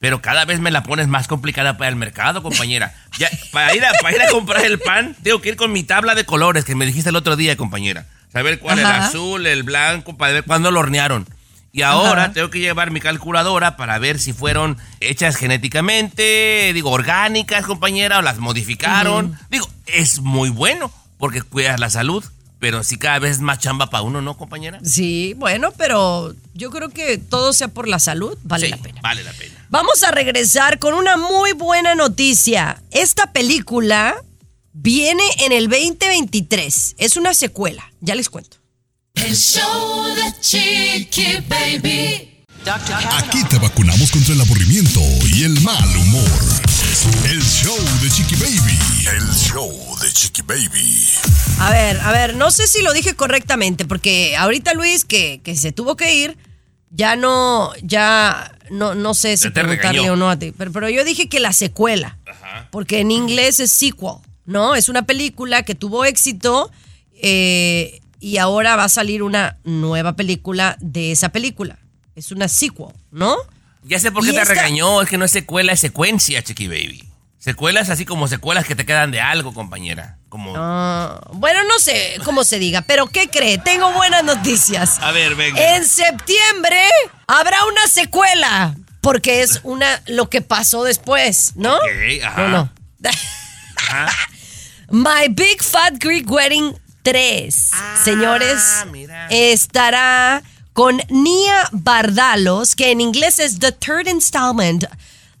Pero cada vez me la pones más complicada para el mercado, compañera. Ya, para, ir a, para ir a comprar el pan, tengo que ir con mi tabla de colores que me dijiste el otro día, compañera. Saber cuál es el Ajá. azul, el blanco, para ver cuándo lo hornearon. Y ahora Ajá. tengo que llevar mi calculadora para ver si fueron hechas genéticamente, digo, orgánicas, compañera, o las modificaron. Digo, es muy bueno porque cuidas la salud, pero sí cada vez es más chamba para uno, ¿no, compañera? Sí, bueno, pero yo creo que todo sea por la salud, vale Sí, la pena. Vale la pena. Vamos a regresar con una muy buena noticia. Esta película viene en el 2023. Es una secuela, ya les cuento. El show de Chiqui Baby. Aquí te vacunamos contra el aburrimiento y el mal humor. El show de Chiqui Baby. El show de Chiqui Baby. A ver, a ver, no sé si lo dije correctamente, porque ahorita Luis, que, que se tuvo que ir, ya no, ya no, no sé si preguntarle regañó. o no a ti. Pero, pero yo dije que la secuela, porque en inglés es sequel, ¿no? Es una película que tuvo éxito eh, y ahora va a salir una nueva película de esa película. Es una sequel, ¿no? Ya sé por qué te esta- regañó, es que no es secuela, es secuencia, Chiqui Baby. Secuelas así como secuelas que te quedan de algo, compañera. Como... Ah, bueno, no sé cómo se diga, pero ¿qué cree? Tengo buenas noticias. A ver, venga. En septiembre habrá una secuela, porque es una lo que pasó después, ¿no? Ok, ajá. No, no. My Big Fat Greek Wedding 3, señores, Ah, mira. estará con Nia Bardalos, que en inglés es The Third Installment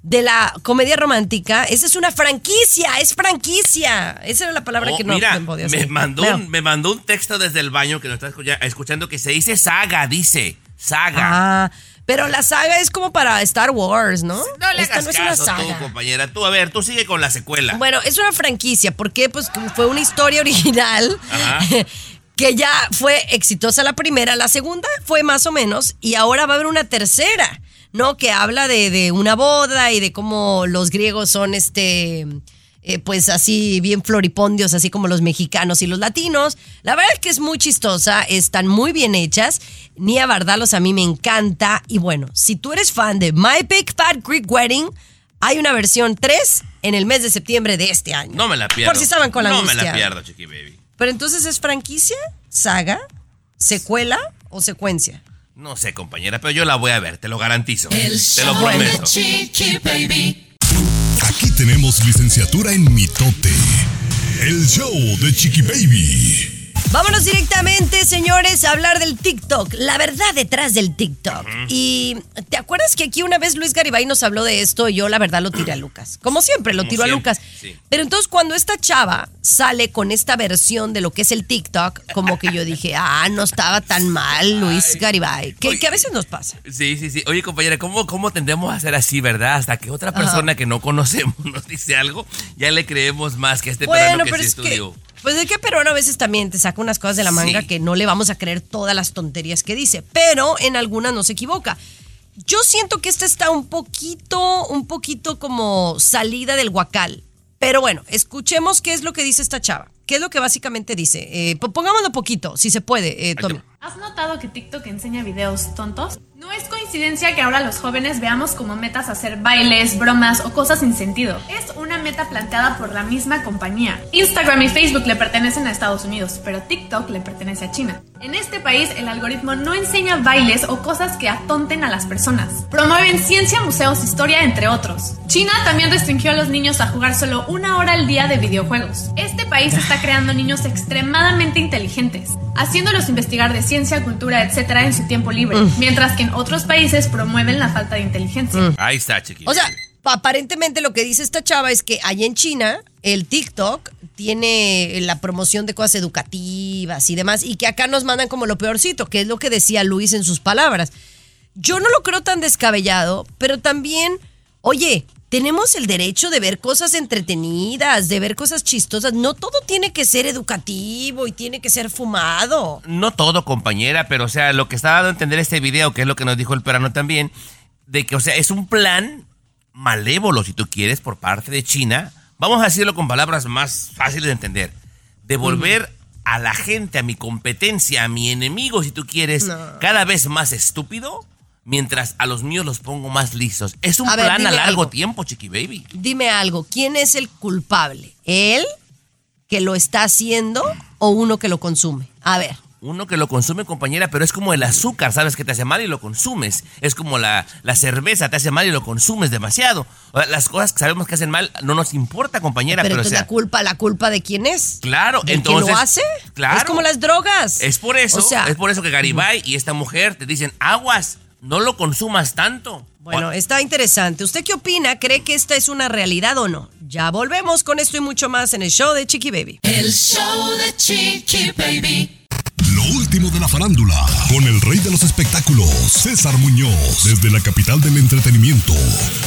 de la comedia romántica. Esa es una franquicia, es franquicia. Esa era la palabra Oh, que no mira, me podía me decir. mandó, Pero- un, me mandó un texto desde el baño que nos está escucha- escuchando que se dice saga, dice. Saga. Ah, pero la saga es como para Star Wars, ¿no? no le Esta hagas no es una caso tú, saga. compañera. Tú, a ver, tú sigue con la secuela. Bueno, es una franquicia, porque pues fue una historia original. que ya fue exitosa la primera, la segunda fue más o menos, y ahora va a haber una tercera, ¿no? Que habla de, de una boda y de cómo los griegos son este. eh, pues así bien floripondios, así como los mexicanos y los latinos. La verdad es que es muy chistosa, están muy bien hechas. Nia Bardalos a mí me encanta. Y bueno, si tú eres fan de My Big Fat Greek Wedding, hay una versión 3 en el mes de septiembre de este año. no me la pierdo. Por si estaban con la No me la pierdo, Chiqui Baby. Pero entonces es franquicia, saga, secuela o secuencia. No sé, compañera, pero yo la voy a ver, te lo garantizo. El te lo show de prometo. Chiqui Baby. Aquí tenemos licenciatura en mitote. El show de Chiqui Baby. Vámonos directamente, señores, a hablar del TikTok. La verdad detrás del TikTok. Y ¿te acuerdas que aquí una vez Luis Garibay nos habló de esto y yo la verdad lo tiré a Lucas? Como siempre, lo Como tiro a Lucas. sí. Pero entonces cuando esta chava sale con esta versión de lo que es el TikTok, como que yo dije, ah, no estaba tan mal Luis Garibay. Que, que a veces nos pasa. Sí, sí, sí. Oye, compañera, ¿cómo, ¿cómo tendemos a hacer así, verdad? Hasta que otra persona que no conocemos nos dice algo, ya le creemos más que a este Bueno, que pero sí es que, estudió. Pues es que peruano a veces también te saca unas cosas de la manga Sí. que no le vamos a creer todas las tonterías que dice, pero en algunas no se equivoca. Yo siento que esta está un poquito, un poquito como salida del guacal. Pero bueno, escuchemos qué es lo que dice esta chava. ¿Qué es lo que básicamente dice? Eh, po- pongámoslo poquito, si se puede, eh, Tommy. ¿Has notado que TikTok enseña videos tontos? No es coincidencia que ahora los jóvenes veamos como metas hacer bailes, bromas o cosas sin sentido. Es una meta planteada por la misma compañía. Instagram y Facebook le pertenecen a Estados Unidos, pero TikTok le pertenece a China. En este país el algoritmo no enseña bailes o cosas que atonten a las personas. Promueven ciencia, museos, historia, entre otros. China también restringió a los niños a jugar solo una hora al día de videojuegos. Este país está creando niños extremadamente inteligentes, haciéndolos investigar de ciencia, cultura, etcétera en su tiempo libre, Mm. mientras que en otros países promueven la falta de inteligencia. Ahí está, chiquillo. O sea, aparentemente lo que dice esta chava es que allá en China el TikTok tiene la promoción de cosas educativas y demás y que acá nos mandan como lo peorcito, que es lo que decía Luis en sus palabras. Yo no lo creo tan descabellado, pero también, oye, tenemos el derecho de ver cosas entretenidas, de ver cosas chistosas. No todo tiene que ser educativo y tiene que ser fumado. No todo, compañera, pero o sea, lo que está dando a entender este video, que es lo que nos dijo el perano también, de que, o sea, es un plan malévolo, si tú quieres, por parte de China. Vamos a decirlo con palabras más fáciles de entender. Devolver a la gente, a mi competencia, a mi enemigo, si tú quieres, cada vez más estúpido, mientras a los míos los pongo más listos. Es un A ver, plan a largo algo. tiempo, chiqui baby. Dime algo, ¿quién es el culpable? ¿Él que lo está haciendo o uno que lo consume? A ver. Uno que lo consume, compañera, pero es como el azúcar, sabes que te hace mal y lo consumes. Es como la, la cerveza, te hace mal y lo consumes demasiado. Las cosas que sabemos que hacen mal no nos importa, compañera, Pero pero, o entonces sea, la culpa, la culpa de quién es. claro, ¿De entonces. quién lo hace? Claro. Es como las drogas. Es por eso, O sea, es por eso que Garibay y esta mujer te dicen, aguas, no lo consumas tanto. Bueno, está interesante. ¿Usted qué opina? ¿Cree que esta es una realidad o no? Ya volvemos con esto y mucho más en el show de Chiqui Baby. El show de Chiqui Baby. Lo último de la farándula, con el rey de los espectáculos, César Muñoz, desde la capital del entretenimiento,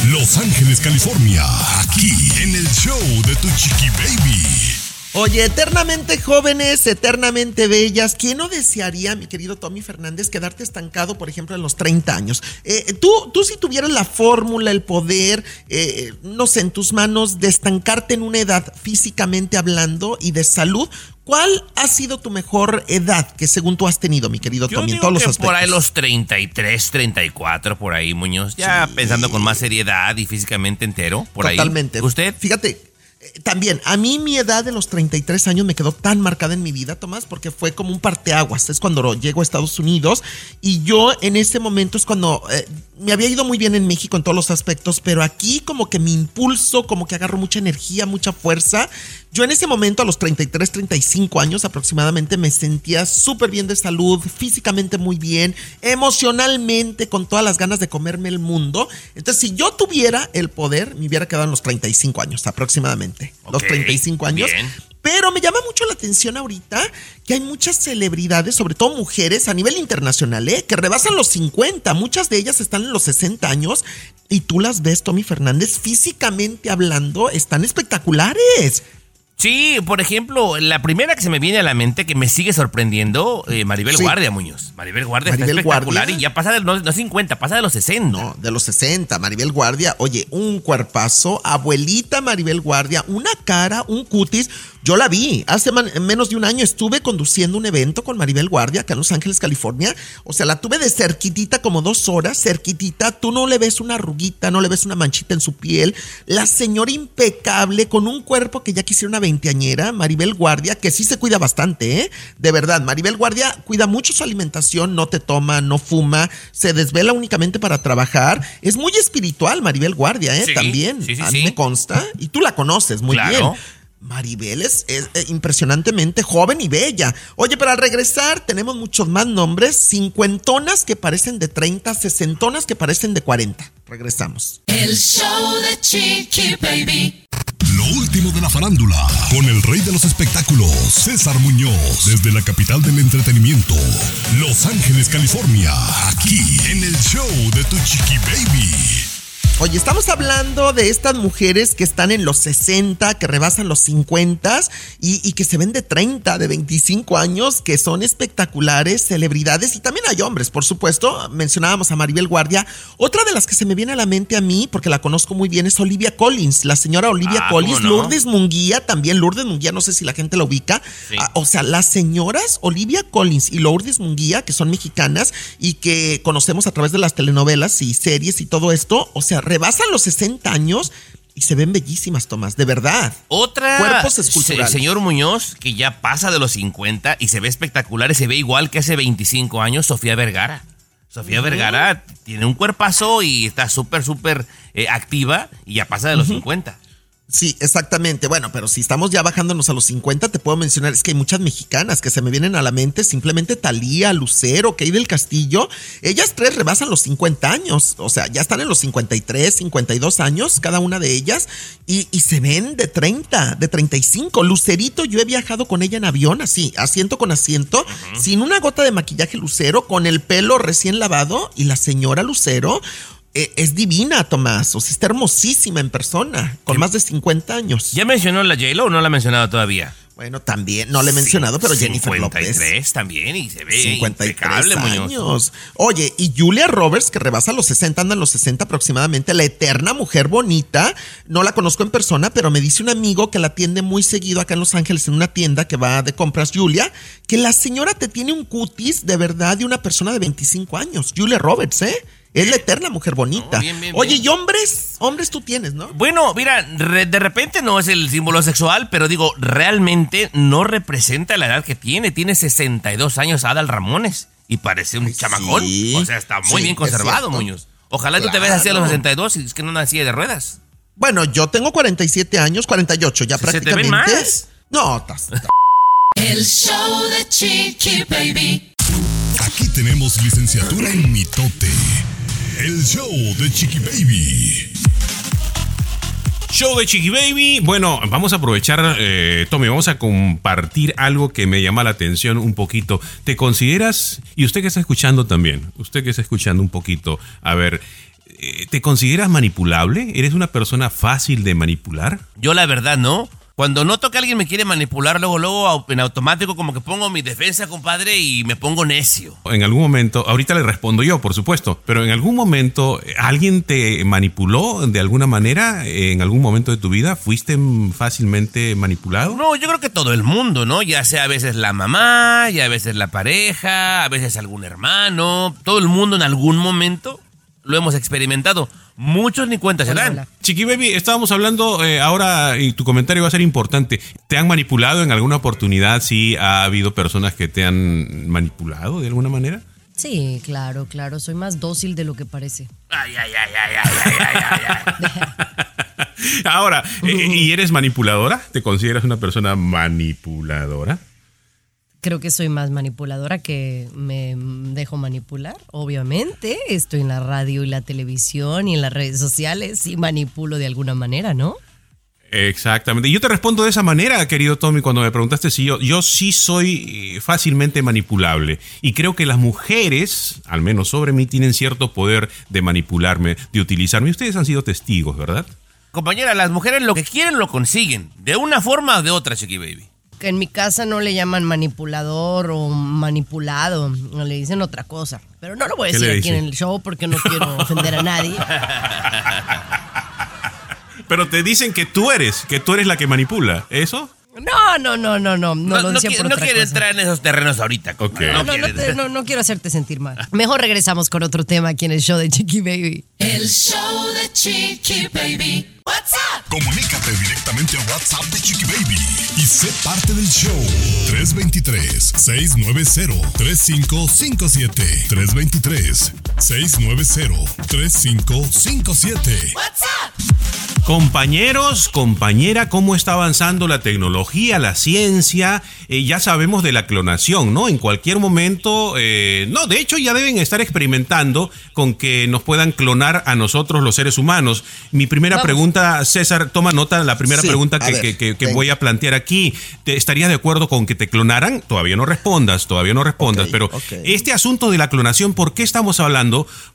Los Ángeles, California, aquí en el show de Tu Chiqui Baby. Oye, eternamente jóvenes, eternamente bellas. ¿Quién no desearía, mi querido Tommy Fernández, quedarte estancado, por ejemplo, en los 30 años? Eh, tú, tú si tuvieras la fórmula, el poder, eh, no sé, en tus manos, de estancarte en una edad físicamente hablando y de salud, ¿cuál ha sido tu mejor edad que según tú has tenido, mi querido Yo Tommy, en digo todos los que aspectos? por ahí los 33, 34, por ahí, Muñoz. Ya pensando con más seriedad y físicamente entero, por ahí. Totalmente. ¿Usted? Fíjate, también, a mí mi edad de los 33 años me quedó tan marcada en mi vida, Tomás, porque fue como un parteaguas. Es cuando llego a Estados Unidos y yo en ese momento es cuando eh, me había ido muy bien en México en todos los aspectos, pero aquí como que mi impulso, como que agarro mucha energía, mucha fuerza. Yo en ese momento, a los 33, 35 años aproximadamente, me sentía súper bien de salud, físicamente muy bien, emocionalmente con todas las ganas de comerme el mundo. Entonces, si yo tuviera el poder, me hubiera quedado en los 35 años aproximadamente. los Ok, 35 años. bien. Pero me llama mucho la atención ahorita que hay muchas celebridades, sobre todo mujeres a nivel internacional, ¿eh? que rebasan los 50. Muchas de ellas están en los 60 años y tú las ves, Tommy Fernández, físicamente hablando, están espectaculares. Sí, por ejemplo, la primera que se me viene a la mente que me sigue sorprendiendo, eh, Maribel Sí. Guardia, Muñoz. Maribel Guardia Maribel está espectacular Guardia. y ya pasa de los no 50, pasa de los 60. No, de los 60. Maribel Guardia, oye, un cuerpazo, abuelita Maribel Guardia, una cara, un cutis. Yo la vi, hace menos de un año estuve conduciendo un evento con Maribel Guardia acá en Los Ángeles, California. O sea, la tuve de cerquitita como dos horas, cerquitita. Tú no le ves una arruguita, no le ves una manchita en su piel. La señora impecable, con un cuerpo que ya quisiera una veinteañera, Maribel Guardia, que sí se cuida bastante, ¿eh? De verdad, Maribel Guardia cuida mucho su alimentación, no te toma, no fuma, se desvela únicamente para trabajar. Es muy espiritual, Maribel Guardia, ¿eh? Sí, También. sí, sí, a mí me consta. Y tú la conoces muy Claro. bien. Maribel es, es, eh, impresionantemente joven y bella. Oye, pero al regresar tenemos muchos más nombres, cincuentonas que parecen de 30, sesentonas que parecen de 40. Regresamos. El show de Chiqui Baby. Lo último de la farándula, con el rey de los espectáculos, César Muñoz, desde la capital del entretenimiento, Los Ángeles, California, aquí en el show de Tu Chiqui Baby. Oye, estamos hablando de estas mujeres que están en los 60, que rebasan los 50 y, y, que se ven de 30, de 25 años, que son espectaculares, celebridades y también hay hombres, por supuesto. Mencionábamos a Maribel Guardia. Otra de las que se me viene a la mente a mí, porque la conozco muy bien, es Olivia Collins, la señora Olivia Ah, Collins. Lourdes Munguía, también Lourdes Munguía, no sé si la gente la ubica. Sí. Ah, o sea, las señoras Olivia Collins y Lourdes Munguía, que son mexicanas y que conocemos a través de las telenovelas y series y todo esto, o sea, rebasan los 60 años y se ven bellísimas, Tomás, de verdad. Otra. Cuerpos esculturales. se- señor Muñoz, que ya pasa de los 50 y se ve espectacular y se ve igual que hace 25 años, Sofía Vergara. Sofía Vergara tiene un cuerpazo y está súper, súper eh, activa y ya pasa de los 50. Sí, exactamente. Bueno, pero si estamos ya bajándonos a los 50, te puedo mencionar, es que hay muchas mexicanas que se me vienen a la mente, simplemente Talía, Lucero, Kay del Castillo. Ellas tres rebasan los 50 años, o sea, ya están en los 53, 52 años, cada una de ellas, y, y se ven de 30, de 35. Lucerito, yo he viajado con ella en avión, así, asiento con asiento, sin una gota de maquillaje Lucero, con el pelo recién lavado, y la señora Lucero es divina, Tomás. O sea, está hermosísima en persona, con más de 50 años. ¿Ya mencionó la J-Lo o no la ha mencionado todavía? Bueno, también, no le he mencionado, pero Jennifer 53 López. también y se ve 53 impecable, Muñoz. años. Oye, y Julia Roberts, que rebasa los 60, anda en los 60 aproximadamente, la eterna mujer bonita. No la conozco en persona, pero me dice un amigo que la atiende muy seguido acá en Los Ángeles, en una tienda que va de compras, Julia, que la señora te tiene un cutis de verdad de una persona de 25 años. Julia Roberts, ¿eh? Es la eterna mujer bonita. bien, bien, Oye, bien. y hombres, hombres tú tienes, ¿no? Bueno, mira, re- de repente no es el símbolo sexual, pero digo, realmente no representa la edad que tiene. Tiene 62 años Adal Ramones y parece un chamacón. O sea, está muy sí, bien conservado. Muñoz. Ojalá tú te veas así a los Claro. 62 y es que no nacía de ruedas. Bueno, yo tengo 47 años, 48 ya ¿Se te prácticamente. ven más? No, estás- El show de Chiqui Baby. Aquí tenemos licenciatura en mitote. El show de Chiqui Baby. Show de Chiqui Baby. Bueno, vamos a aprovechar, eh, Tommy, vamos a compartir algo que me llama la atención un poquito. ¿Te consideras, y usted que está escuchando también, usted que está escuchando un poquito, a ver, eh, ¿te consideras manipulable? ¿Eres una persona fácil de manipular? Yo la verdad no. Cuando noto que alguien me quiere manipular, luego, luego en automático como que pongo mi defensa, compadre, y me pongo necio. En algún momento, ahorita le respondo yo, por supuesto, pero en algún momento eh, alguien te manipuló de alguna manera, eh, en algún momento de tu vida, fuiste fácilmente manipulado. No, yo creo que todo el mundo, ¿no? Ya sea a veces la mamá, ya a veces la pareja, a veces algún hermano. Todo el mundo en algún momento lo hemos experimentado. Muchos ni cuenta se dan. Chiqui Baby, estábamos hablando eh, ahora y tu comentario va a ser importante. ¿Te han manipulado en alguna oportunidad? ¿Sí ha habido personas que te han manipulado de alguna manera? Sí, claro, claro. Soy más dócil de lo que parece. Ay, ay, ay, ay, ay, ay, ay, ay. Ahora, eh, ¿y eres manipuladora? ¿Te consideras una persona manipuladora? Creo que soy más manipuladora que me dejo manipular. Obviamente, estoy en la radio y la televisión y en las redes sociales y manipulo de alguna manera, ¿no? Exactamente. Y yo te respondo de esa manera, querido Tommy, cuando me preguntaste si yo, yo sí soy eh, fácilmente manipulable. Y creo que las mujeres, al menos sobre mí, tienen cierto poder de manipularme, de utilizarme. Y ustedes han sido testigos, ¿verdad? Compañera, las mujeres lo que quieren lo consiguen. De una forma o de otra, Chiqui Baby. Que en mi casa no le llaman manipulador o manipulado, le dicen otra cosa. Pero no lo voy a ¿Qué le decir aquí en el show porque no quiero ofender a nadie. Pero te dicen que tú eres, que tú eres la que manipula. ¿Eso? No, no, no, no, no. No, no, no, qui no quiero entrar en esos terrenos ahorita. Okay. No, no, no, te, no, quiero hacerte sentir mal. Mejor regresamos con otro tema aquí en el show de Chiqui Baby. El show de Chiqui Baby. What's up? Comunícate directamente a WhatsApp de Chiqui Baby y sé parte del show. 323-690-3557. 323 690-3557. Compañeros, compañera, ¿cómo está avanzando la tecnología, la ciencia? Eh, ya sabemos de la clonación, ¿no? En cualquier momento, eh, no, de hecho ya deben estar experimentando con que nos puedan clonar a nosotros los seres humanos. Mi primera pregunta, César, toma nota, la primera pregunta que, voy a plantear aquí, ¿estarías de acuerdo con que te clonaran? Todavía no respondas, todavía no respondas, pero este asunto de la clonación, ¿por qué estamos hablando?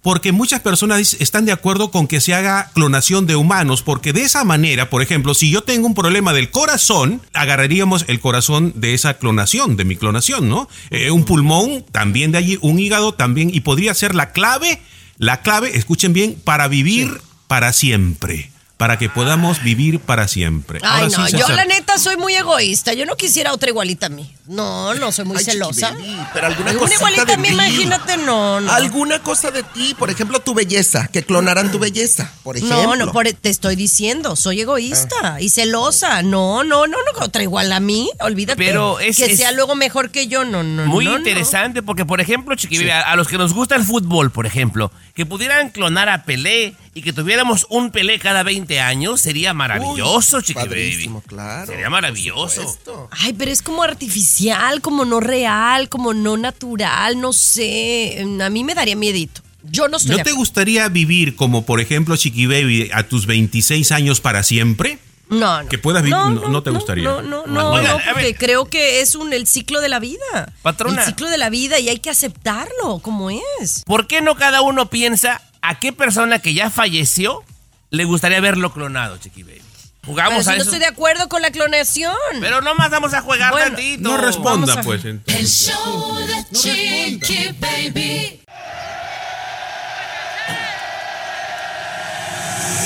Porque muchas personas están de acuerdo con que se haga clonación de humanos, porque de esa manera, por ejemplo, si yo tengo un problema del corazón, agarraríamos el corazón de esa clonación, de mi clonación, ¿no? Eh, un pulmón, también de allí, un hígado también, y podría ser la clave, la clave, escuchen bien, para vivir para siempre. Para que podamos vivir para siempre. Ay, Ahora no, sí, yo la neta soy muy egoísta. Yo no quisiera otra igualita a mí. No, no, soy muy Ay, celosa. Chiqui pero alguna Una cosita igualita de a mí, ti. imagínate, no, no. Alguna cosa de ti, por ejemplo, tu belleza, que clonaran tu belleza, por ejemplo. No, no, por- te estoy diciendo, soy egoísta y celosa. No, no, no, no, otra igual a mí, olvídate. Pero es- que es- sea luego mejor que yo, no, no, Muy no, no. interesante porque, por ejemplo, Chiqui, a, a los que nos gusta el fútbol, por ejemplo, que pudieran clonar a Pelé y que tuviéramos un Pelé cada 20 años, sería maravilloso, Chiqui Baby. Padrísimo, claro. Sería maravilloso. Ay, pero es como artificial, como no real, como no natural, no sé. A mí me daría miedito. Yo no estoy ¿No te acuerdo. gustaría vivir como, por ejemplo, Chiqui Baby a tus 26 años para siempre? No, no. Que puedas vivir. No, no te gustaría. No, no, no, Oigan, no, porque creo que es un el ciclo de la vida. Patrona. El ciclo de la vida y hay que aceptarlo como es. ¿Por qué no cada uno piensa a qué persona que ya falleció le gustaría verlo clonado, Chiqui Baby? Pero Jugamos si a no eso. estoy de acuerdo con la clonación. Pero nomás vamos a jugar Bueno, tantito. No responda, a- pues. El show de Chiqui Baby.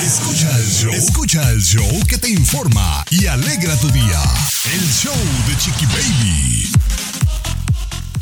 Escucha el show. Escucha el show que te informa y alegra tu día. El show de Chiqui Baby.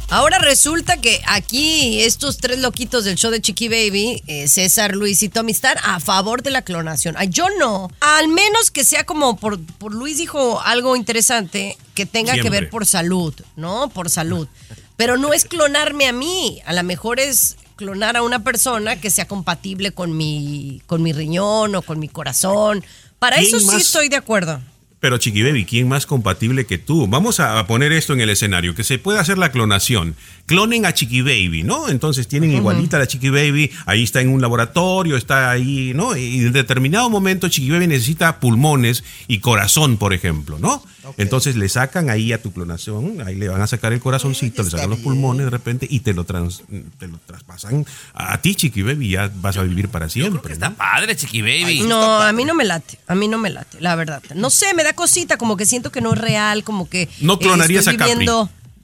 Ahora resulta que aquí estos tres loquitos del show de Chiqui Baby, eh, César, Luis y Tommy, están a favor de la clonación. Ay, yo no. Al menos que sea como por, por Luis dijo algo interesante que tenga que ver por salud, ¿no? Por salud. Pero no es clonarme a mí. A lo mejor es clonar a una persona que sea compatible con mi, con mi riñón o con mi corazón. Para ¿Quién eso sí más? estoy de acuerdo. Pero Chiqui Baby, ¿quién más compatible que tú? Vamos a poner esto en el escenario, que se puede hacer la clonación. Clonen a Chiqui Baby, ¿no? Entonces tienen igualita a la Chiqui Baby, ahí está en un laboratorio, está ahí, ¿no? Y en determinado momento Chiqui Baby necesita pulmones y corazón, por ejemplo, ¿no? Entonces le sacan ahí a tu clonación, ahí le van a sacar el corazoncito, le sacan los pulmones de repente y te lo, trans- te lo traspasan a ti, Chiqui Baby, y ya vas a vivir para siempre. Está ¿no? padre, Chiqui Baby. No, a mí no me late, a mí no me late, la verdad. No sé, me da cosita, como que siento que no es real, como que... No eh, clonarías a Capri.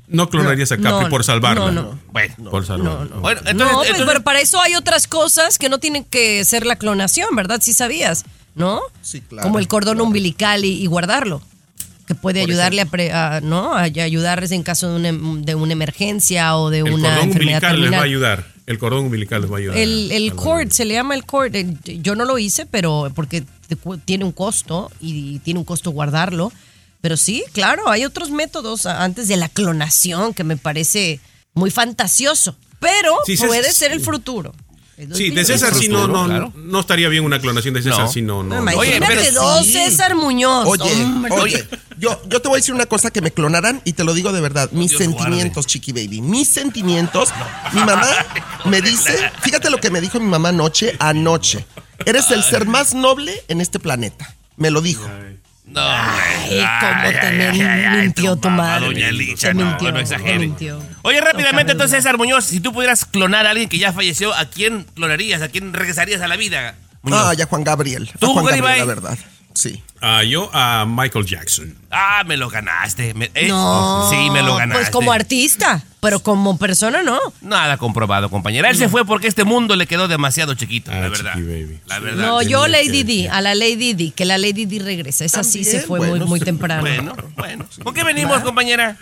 No clonarías a No, Capri no, por salvarla. no, no. Bueno, Por salvarla. bueno, no, entonces, pues, entonces- pero para eso hay otras cosas que no tienen que ser la clonación, ¿verdad? Sí sabías, ¿no? Sí, claro, Como el cordón claro. umbilical y, y guardarlo, que puede ayudarle a, pre- a, ¿no? a ayudarles en caso de una, em- de una emergencia o de El una cordón enfermedad umbilical les va a ayudar. El cordón umbilical les va a ayudar. El, el cord, se le llama el cord. El- Yo no lo hice, pero porque tiene un costo y tiene un costo guardarlo. Pero sí, claro, hay otros métodos antes de la clonación que me parece muy fantasioso. Pero Sí, puede ser el futuro. Sí, de César sí no, no, Claro. no estaría bien una clonación de César No. sí no, no. No, no. Oye, Imagínate pero dos sí. César Muñoz. Oye, hombre. oye, yo, yo te voy a decir una cosa que me clonaran y te lo digo de verdad. Mis Dios sentimientos, Chiqui Baby. Mis sentimientos. Mi mamá me dice, fíjate lo que me dijo mi mamá anoche, anoche. Eres el ser más noble en este planeta. Me lo dijo. No, Ay, cómo te mintió tu madre. Doña Licha, no, mintió, no exagere. Oye, rápidamente, No, entonces, César Muñoz, si tú pudieras clonar a alguien que ya falleció, ¿a quién clonarías? ¿A quién regresarías a la vida? Muñoz? Ah, ya Juan Gabriel. A ¿Tú, Juan Garibay? Gabriel, la verdad. Sí. Ah, yo a Michael Jackson. Ah, me lo ganaste. Me- eh, No, Sí, me lo ganaste. Pues como artista, pero como persona no. Nada comprobado, compañera. Él se fue porque este mundo le quedó demasiado chiquito, Ah, la verdad. Chiqui Baby. La verdad. No, yo Lady D, a la Lady D, que la Lady D regresa. Esa sí se fue muy, bueno, muy temprano. Bueno, bueno. ¿Con qué venimos, compañera?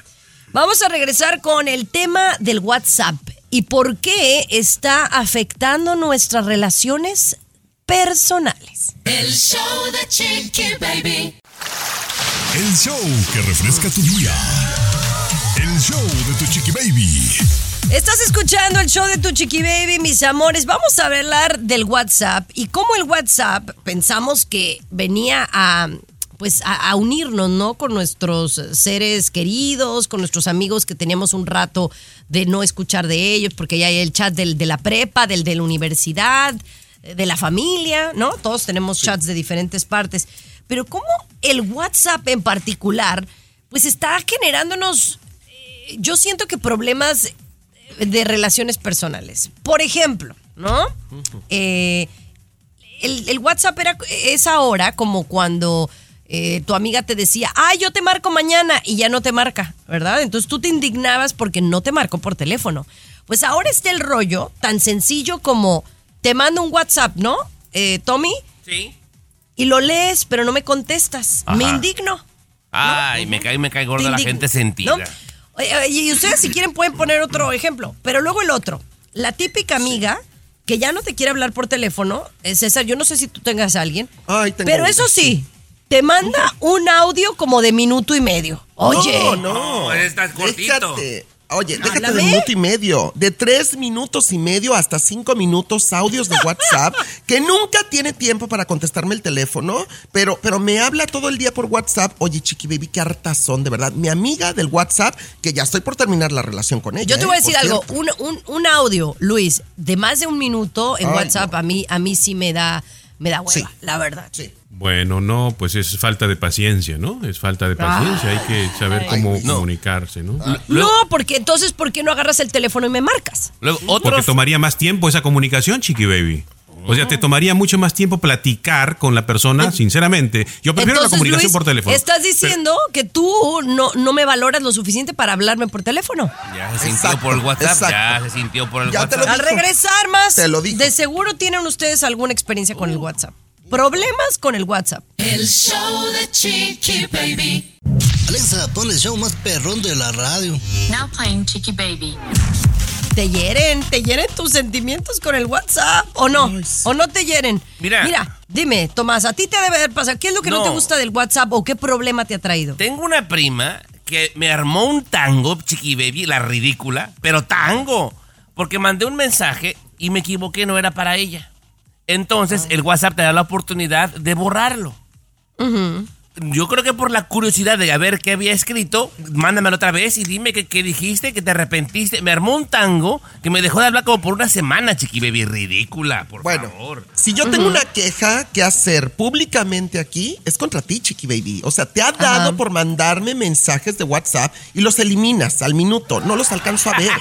Vamos a regresar con el tema del WhatsApp y por qué está afectando nuestras relaciones personales. El show de Chiqui Baby. El show que refresca tu día. El show de tu chiqui baby. Estás escuchando el show de tu chiqui baby, mis amores. Vamos a hablar del WhatsApp y cómo el WhatsApp pensamos que venía a pues a, a unirnos, ¿no? Con nuestros seres queridos, con nuestros amigos que teníamos un rato de no escuchar de ellos, porque ya hay el chat del, de la prepa, del de la universidad, de la familia, ¿no? Todos tenemos chats de diferentes partes. Pero cómo el WhatsApp en particular, pues está generándonos, eh, yo siento que problemas de relaciones personales. Por ejemplo, ¿no? Eh, el, el WhatsApp era, es ahora como cuando eh, tu amiga te decía, ah, yo te marco mañana y ya no te marca, ¿verdad? Entonces tú te indignabas porque no te marcó por teléfono. Pues ahora está el rollo tan sencillo como te mando un WhatsApp, ¿no? Eh, Tommy, Sí. y lo lees, pero no me contestas. Me indigno. Ay, me cae, me cae gorda la gente sentida. ¿no? Oye, oye, Y ustedes si quieren pueden poner otro ejemplo, pero luego el otro. La típica amiga que ya no te quiere hablar por teléfono, eh, César, yo no sé si tú tengas a alguien, Ay, tengo pero eso sí, te manda un audio como de minuto y medio. Oye, No, no. No, estás cortito. Déjate. Oye, déjate de Háblame. minuto y medio, de tres minutos y medio hasta cinco minutos, audios de WhatsApp, que nunca tiene tiempo para contestarme el teléfono, pero, pero me habla todo el día por WhatsApp. Oye, chiqui baby, qué hartas son, de verdad. Mi amiga del WhatsApp, que ya estoy por terminar la relación con ella. yo te ¿eh? voy a decir Por algo, un, un- un audio, Luis, de más de un minuto en Ay, WhatsApp a mí a mí sí me da me da hueva, Sí. la verdad. Sí. Bueno, no, pues es falta de paciencia, ¿no? Es falta de paciencia. Hay que saber cómo comunicarse, ¿no? No, porque entonces ¿por qué no agarras el teléfono y me marcas? Luego, Porque otros. tomaría más tiempo esa comunicación, Chiqui Baby. O sea, te tomaría mucho más tiempo platicar con la persona, sinceramente. Yo prefiero la Entonces, comunicación Luis, por teléfono. Estás diciendo que tú no, no me valoras lo suficiente para hablarme por teléfono. Ya se sintió Exacto, por el WhatsApp. exacto. Ya se sintió por el Ya te WhatsApp. Al regresar más, Te lo dijo. de seguro tienen ustedes alguna experiencia con el WhatsApp. Problemas con el WhatsApp. El show de Chiqui Baby. Alexa, pon el show más perrón de la radio. Now playing Chiqui Baby. ¿Te hieren? ¿Te hieren tus sentimientos con el WhatsApp? ¿O no? ¿O no te hieren? Mira. Mira, dime, Tomás, ¿a ti te debe haber pasado? ¿Qué es lo que no, No. te gusta del WhatsApp o qué problema te ha traído? Tengo una prima que me armó un tango, chiqui baby, la ridícula, pero tango. Porque mandé un mensaje y me equivoqué, no era para ella. Entonces el WhatsApp te da la oportunidad de borrarlo. Yo creo que por la curiosidad de ver qué había escrito, mándamelo otra vez y dime qué, qué dijiste, que te arrepentiste. Me armó un tango que me dejó de hablar como por una semana, chiqui baby, ridícula, por Bueno, favor. Si yo tengo una queja que hacer públicamente aquí, es contra ti, Chiqui Baby. O sea, te ha dado por mandarme mensajes de WhatsApp y los eliminas al minuto. No los alcanzo a ver.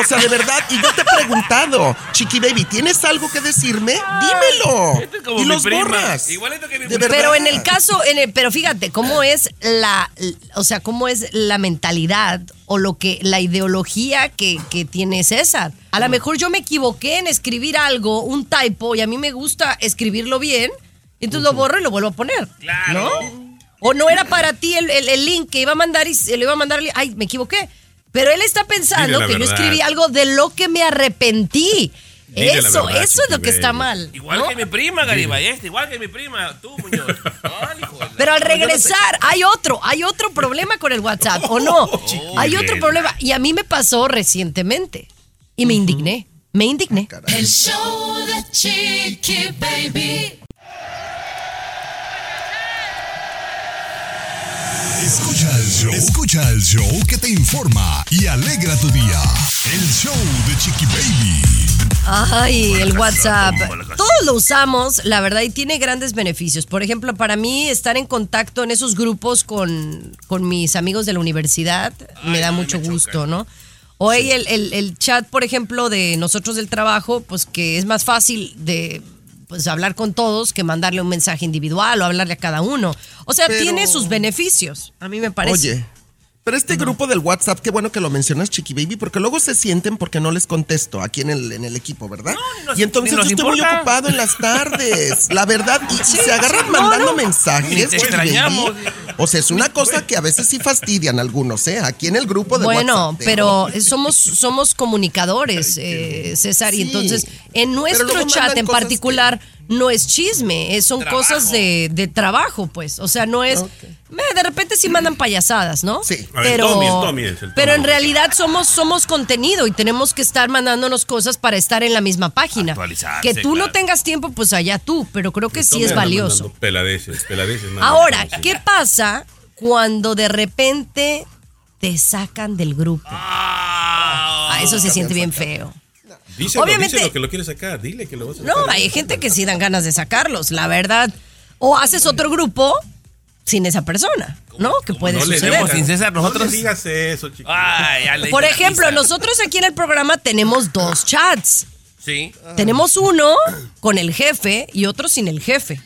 O sea, de verdad, y yo te he preguntado, Chiqui Baby, ¿tienes algo que decirme? Dímelo. Este es como Y los prima. borras. Igualito que mi De verdad. Pero en el caso, en el- pero fíjate, cómo es la, o sea, cómo es la mentalidad o lo que, la ideología que, que tiene César. A lo mejor yo me equivoqué en escribir algo, un typo, y a mí me gusta escribirlo bien, entonces lo borro y lo vuelvo a poner. Claro. ¿No? O no era para ti el, el- el link que iba a mandar y se le iba a mandar, ay, me equivoqué. Pero él está pensando que yo escribí algo de lo que me arrepentí. Eso, verdad, eso es lo que está mal. Igual ¿no? que mi prima, Garibay, este, igual que mi prima, tú, Muñoz. Pero al regresar, hay otro, hay otro problema con el WhatsApp, ¿o no? hay otro problema. Y a mí me pasó recientemente. Y me indigné. Me indigné. El show de Chiqui Baby. Escucha el show. Escucha el show que te informa y alegra tu día. El show de Chiqui Baby. Ay, el WhatsApp. Todos lo usamos, la verdad, y tiene grandes beneficios. Por ejemplo, para mí, estar en contacto en esos grupos con, con mis amigos de la universidad me da mucho gusto, ¿no? Hoy el, el- el chat, por ejemplo, de nosotros del trabajo, pues que es más fácil de pues hablar con todos que mandarle un mensaje individual o hablarle a cada uno. O sea, Pero- tiene sus beneficios, a mí me parece. Oye, pero este grupo del WhatsApp, qué bueno que lo mencionas, Chiqui Baby, porque luego se sienten porque no les contesto aquí en el, en el equipo, ¿verdad? nos- y entonces yo estoy muy ocupado en las tardes, la verdad, y, se agarran no, mandando no. mensajes. Ni te Chiqui extrañamos. Baby. O sea, es una cosa que a veces sí fastidian algunos, ¿eh? Aquí en el grupo de Bueno, WhatsApp. pero somos, somos comunicadores, eh, César, y entonces en nuestro chat en particular no es chisme, es- son Trabajo. cosas de, de trabajo, pues. O sea, no es, Ok. "Me, de repente sí mandan payasadas, ¿no? Sí. Ver, Pero, Tommy, el Tommy es el pero en realidad somos, somos contenido y tenemos que estar mandándonos cosas para estar en la misma página. Que tú no tengas tiempo, pues allá tú, pero creo que sí Tommy es valioso. Peladeces, peladeces. Ahora. ¿qué pasa cuando de repente te sacan del grupo? Ah, eso se siente bien feo. Díselo, Obviamente- díselo que lo quieres sacar. Dile que lo vas a sacar. No, hay gente que sí dan ganas de sacarlos, la verdad. O haces otro grupo sin esa persona, ¿no? Que puede No le suceder. Sin César, nosotros- No le digas eso, chiquito. Ay, ya le Por ejemplo, nosotros aquí en el programa tenemos dos chats. Sí. Tenemos uno con el jefe y otro sin el jefe.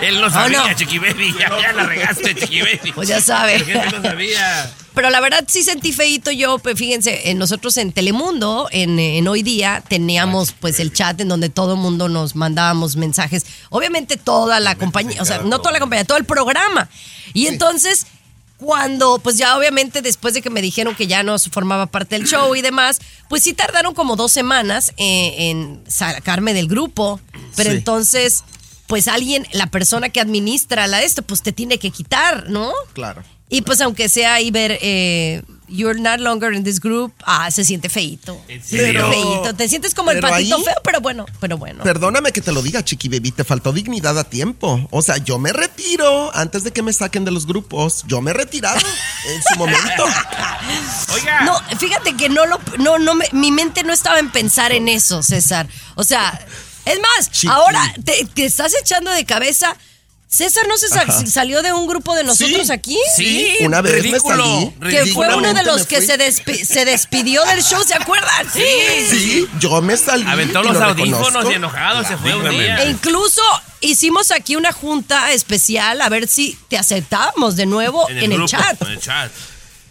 Él lo sabía, Oh, no. Chiqui Baby. Ya, ya la regaste, Chiqui Baby. Pues ya sabe. El jefe lo sabía. Pero la verdad sí sentí feito yo, pues fíjense, nosotros en Telemundo, en, en hoy día, teníamos pues el chat en donde todo el mundo nos mandábamos mensajes. Obviamente toda la compañía, o sea, no toda la compañía, todo el programa. Y entonces, cuando, pues ya obviamente después de que me dijeron que ya no formaba parte del show y demás, pues sí tardaron como dos semanas eh, en sacarme del grupo. Pero Sí. entonces, pues alguien, la persona que administra la esto, pues te tiene que quitar, ¿no? Claro. Y pues aunque sea ahí ver, eh, you're not longer in this group, ah, se siente feito. ¿En Se siente serio? feito. Te sientes como el Pero patito ahí- feo, pero bueno, pero bueno. Perdóname que te lo diga, Chiqui Baby, te faltó dignidad a tiempo. O sea, yo me retiro antes de que me saquen de los grupos. Yo me he retirado en su momento. Oiga. No, fíjate que no lo, no, no me- mi mente no estaba en pensar en eso, César. O sea, es más, ahora te, te estás echando de cabeza. César no se sa- Ajá. salió de un grupo de nosotros Sí. aquí. Sí, Una vez me ridículo. salí. Que fue uno de los me que fui. se, despi- se despidió del show, ¿se acuerdan? Sí. Sí, yo me salí. Aventó los lo audífonos reconozco. y enojado se fue un día. E incluso hicimos aquí una junta especial a ver si te aceptábamos de nuevo en el, grupo, chat. En el chat.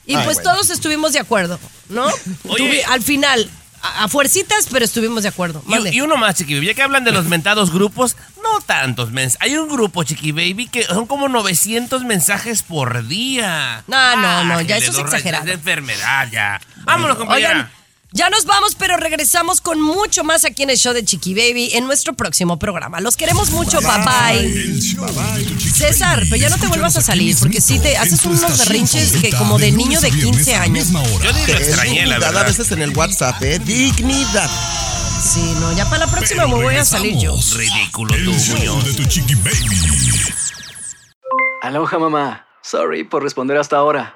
Y Ay, pues bueno. todos estuvimos de acuerdo, ¿no? Oye. Al final, a, a fuercitas, pero estuvimos de acuerdo. Y, y uno más, Chiqui Baby. Ya que hablan de los mentados grupos, no tantos mensajes. Hay un grupo, Chiqui Baby, que son como 900 mensajes por día. No, no, no, ya Bájele eso es exagerado. de enfermedad, ya. Vámonos, compañera. Oigan, ya nos vamos, pero regresamos con mucho más aquí en el show de Chiqui Baby en nuestro próximo programa. Los queremos mucho, bye bye. César, pero ya no te vuelvas a salir, porque sí te haces unos berrinches que como de niño de viernes 15 a la años. Yo ni lo Que es extrañé, la dignidad a verdad. veces en el WhatsApp, ¿eh? Dignidad. Sí, no, ya para la próxima me voy a salir yo. Ridículo tú, Muñoz. Aloha mamá. Sorry por responder hasta ahora.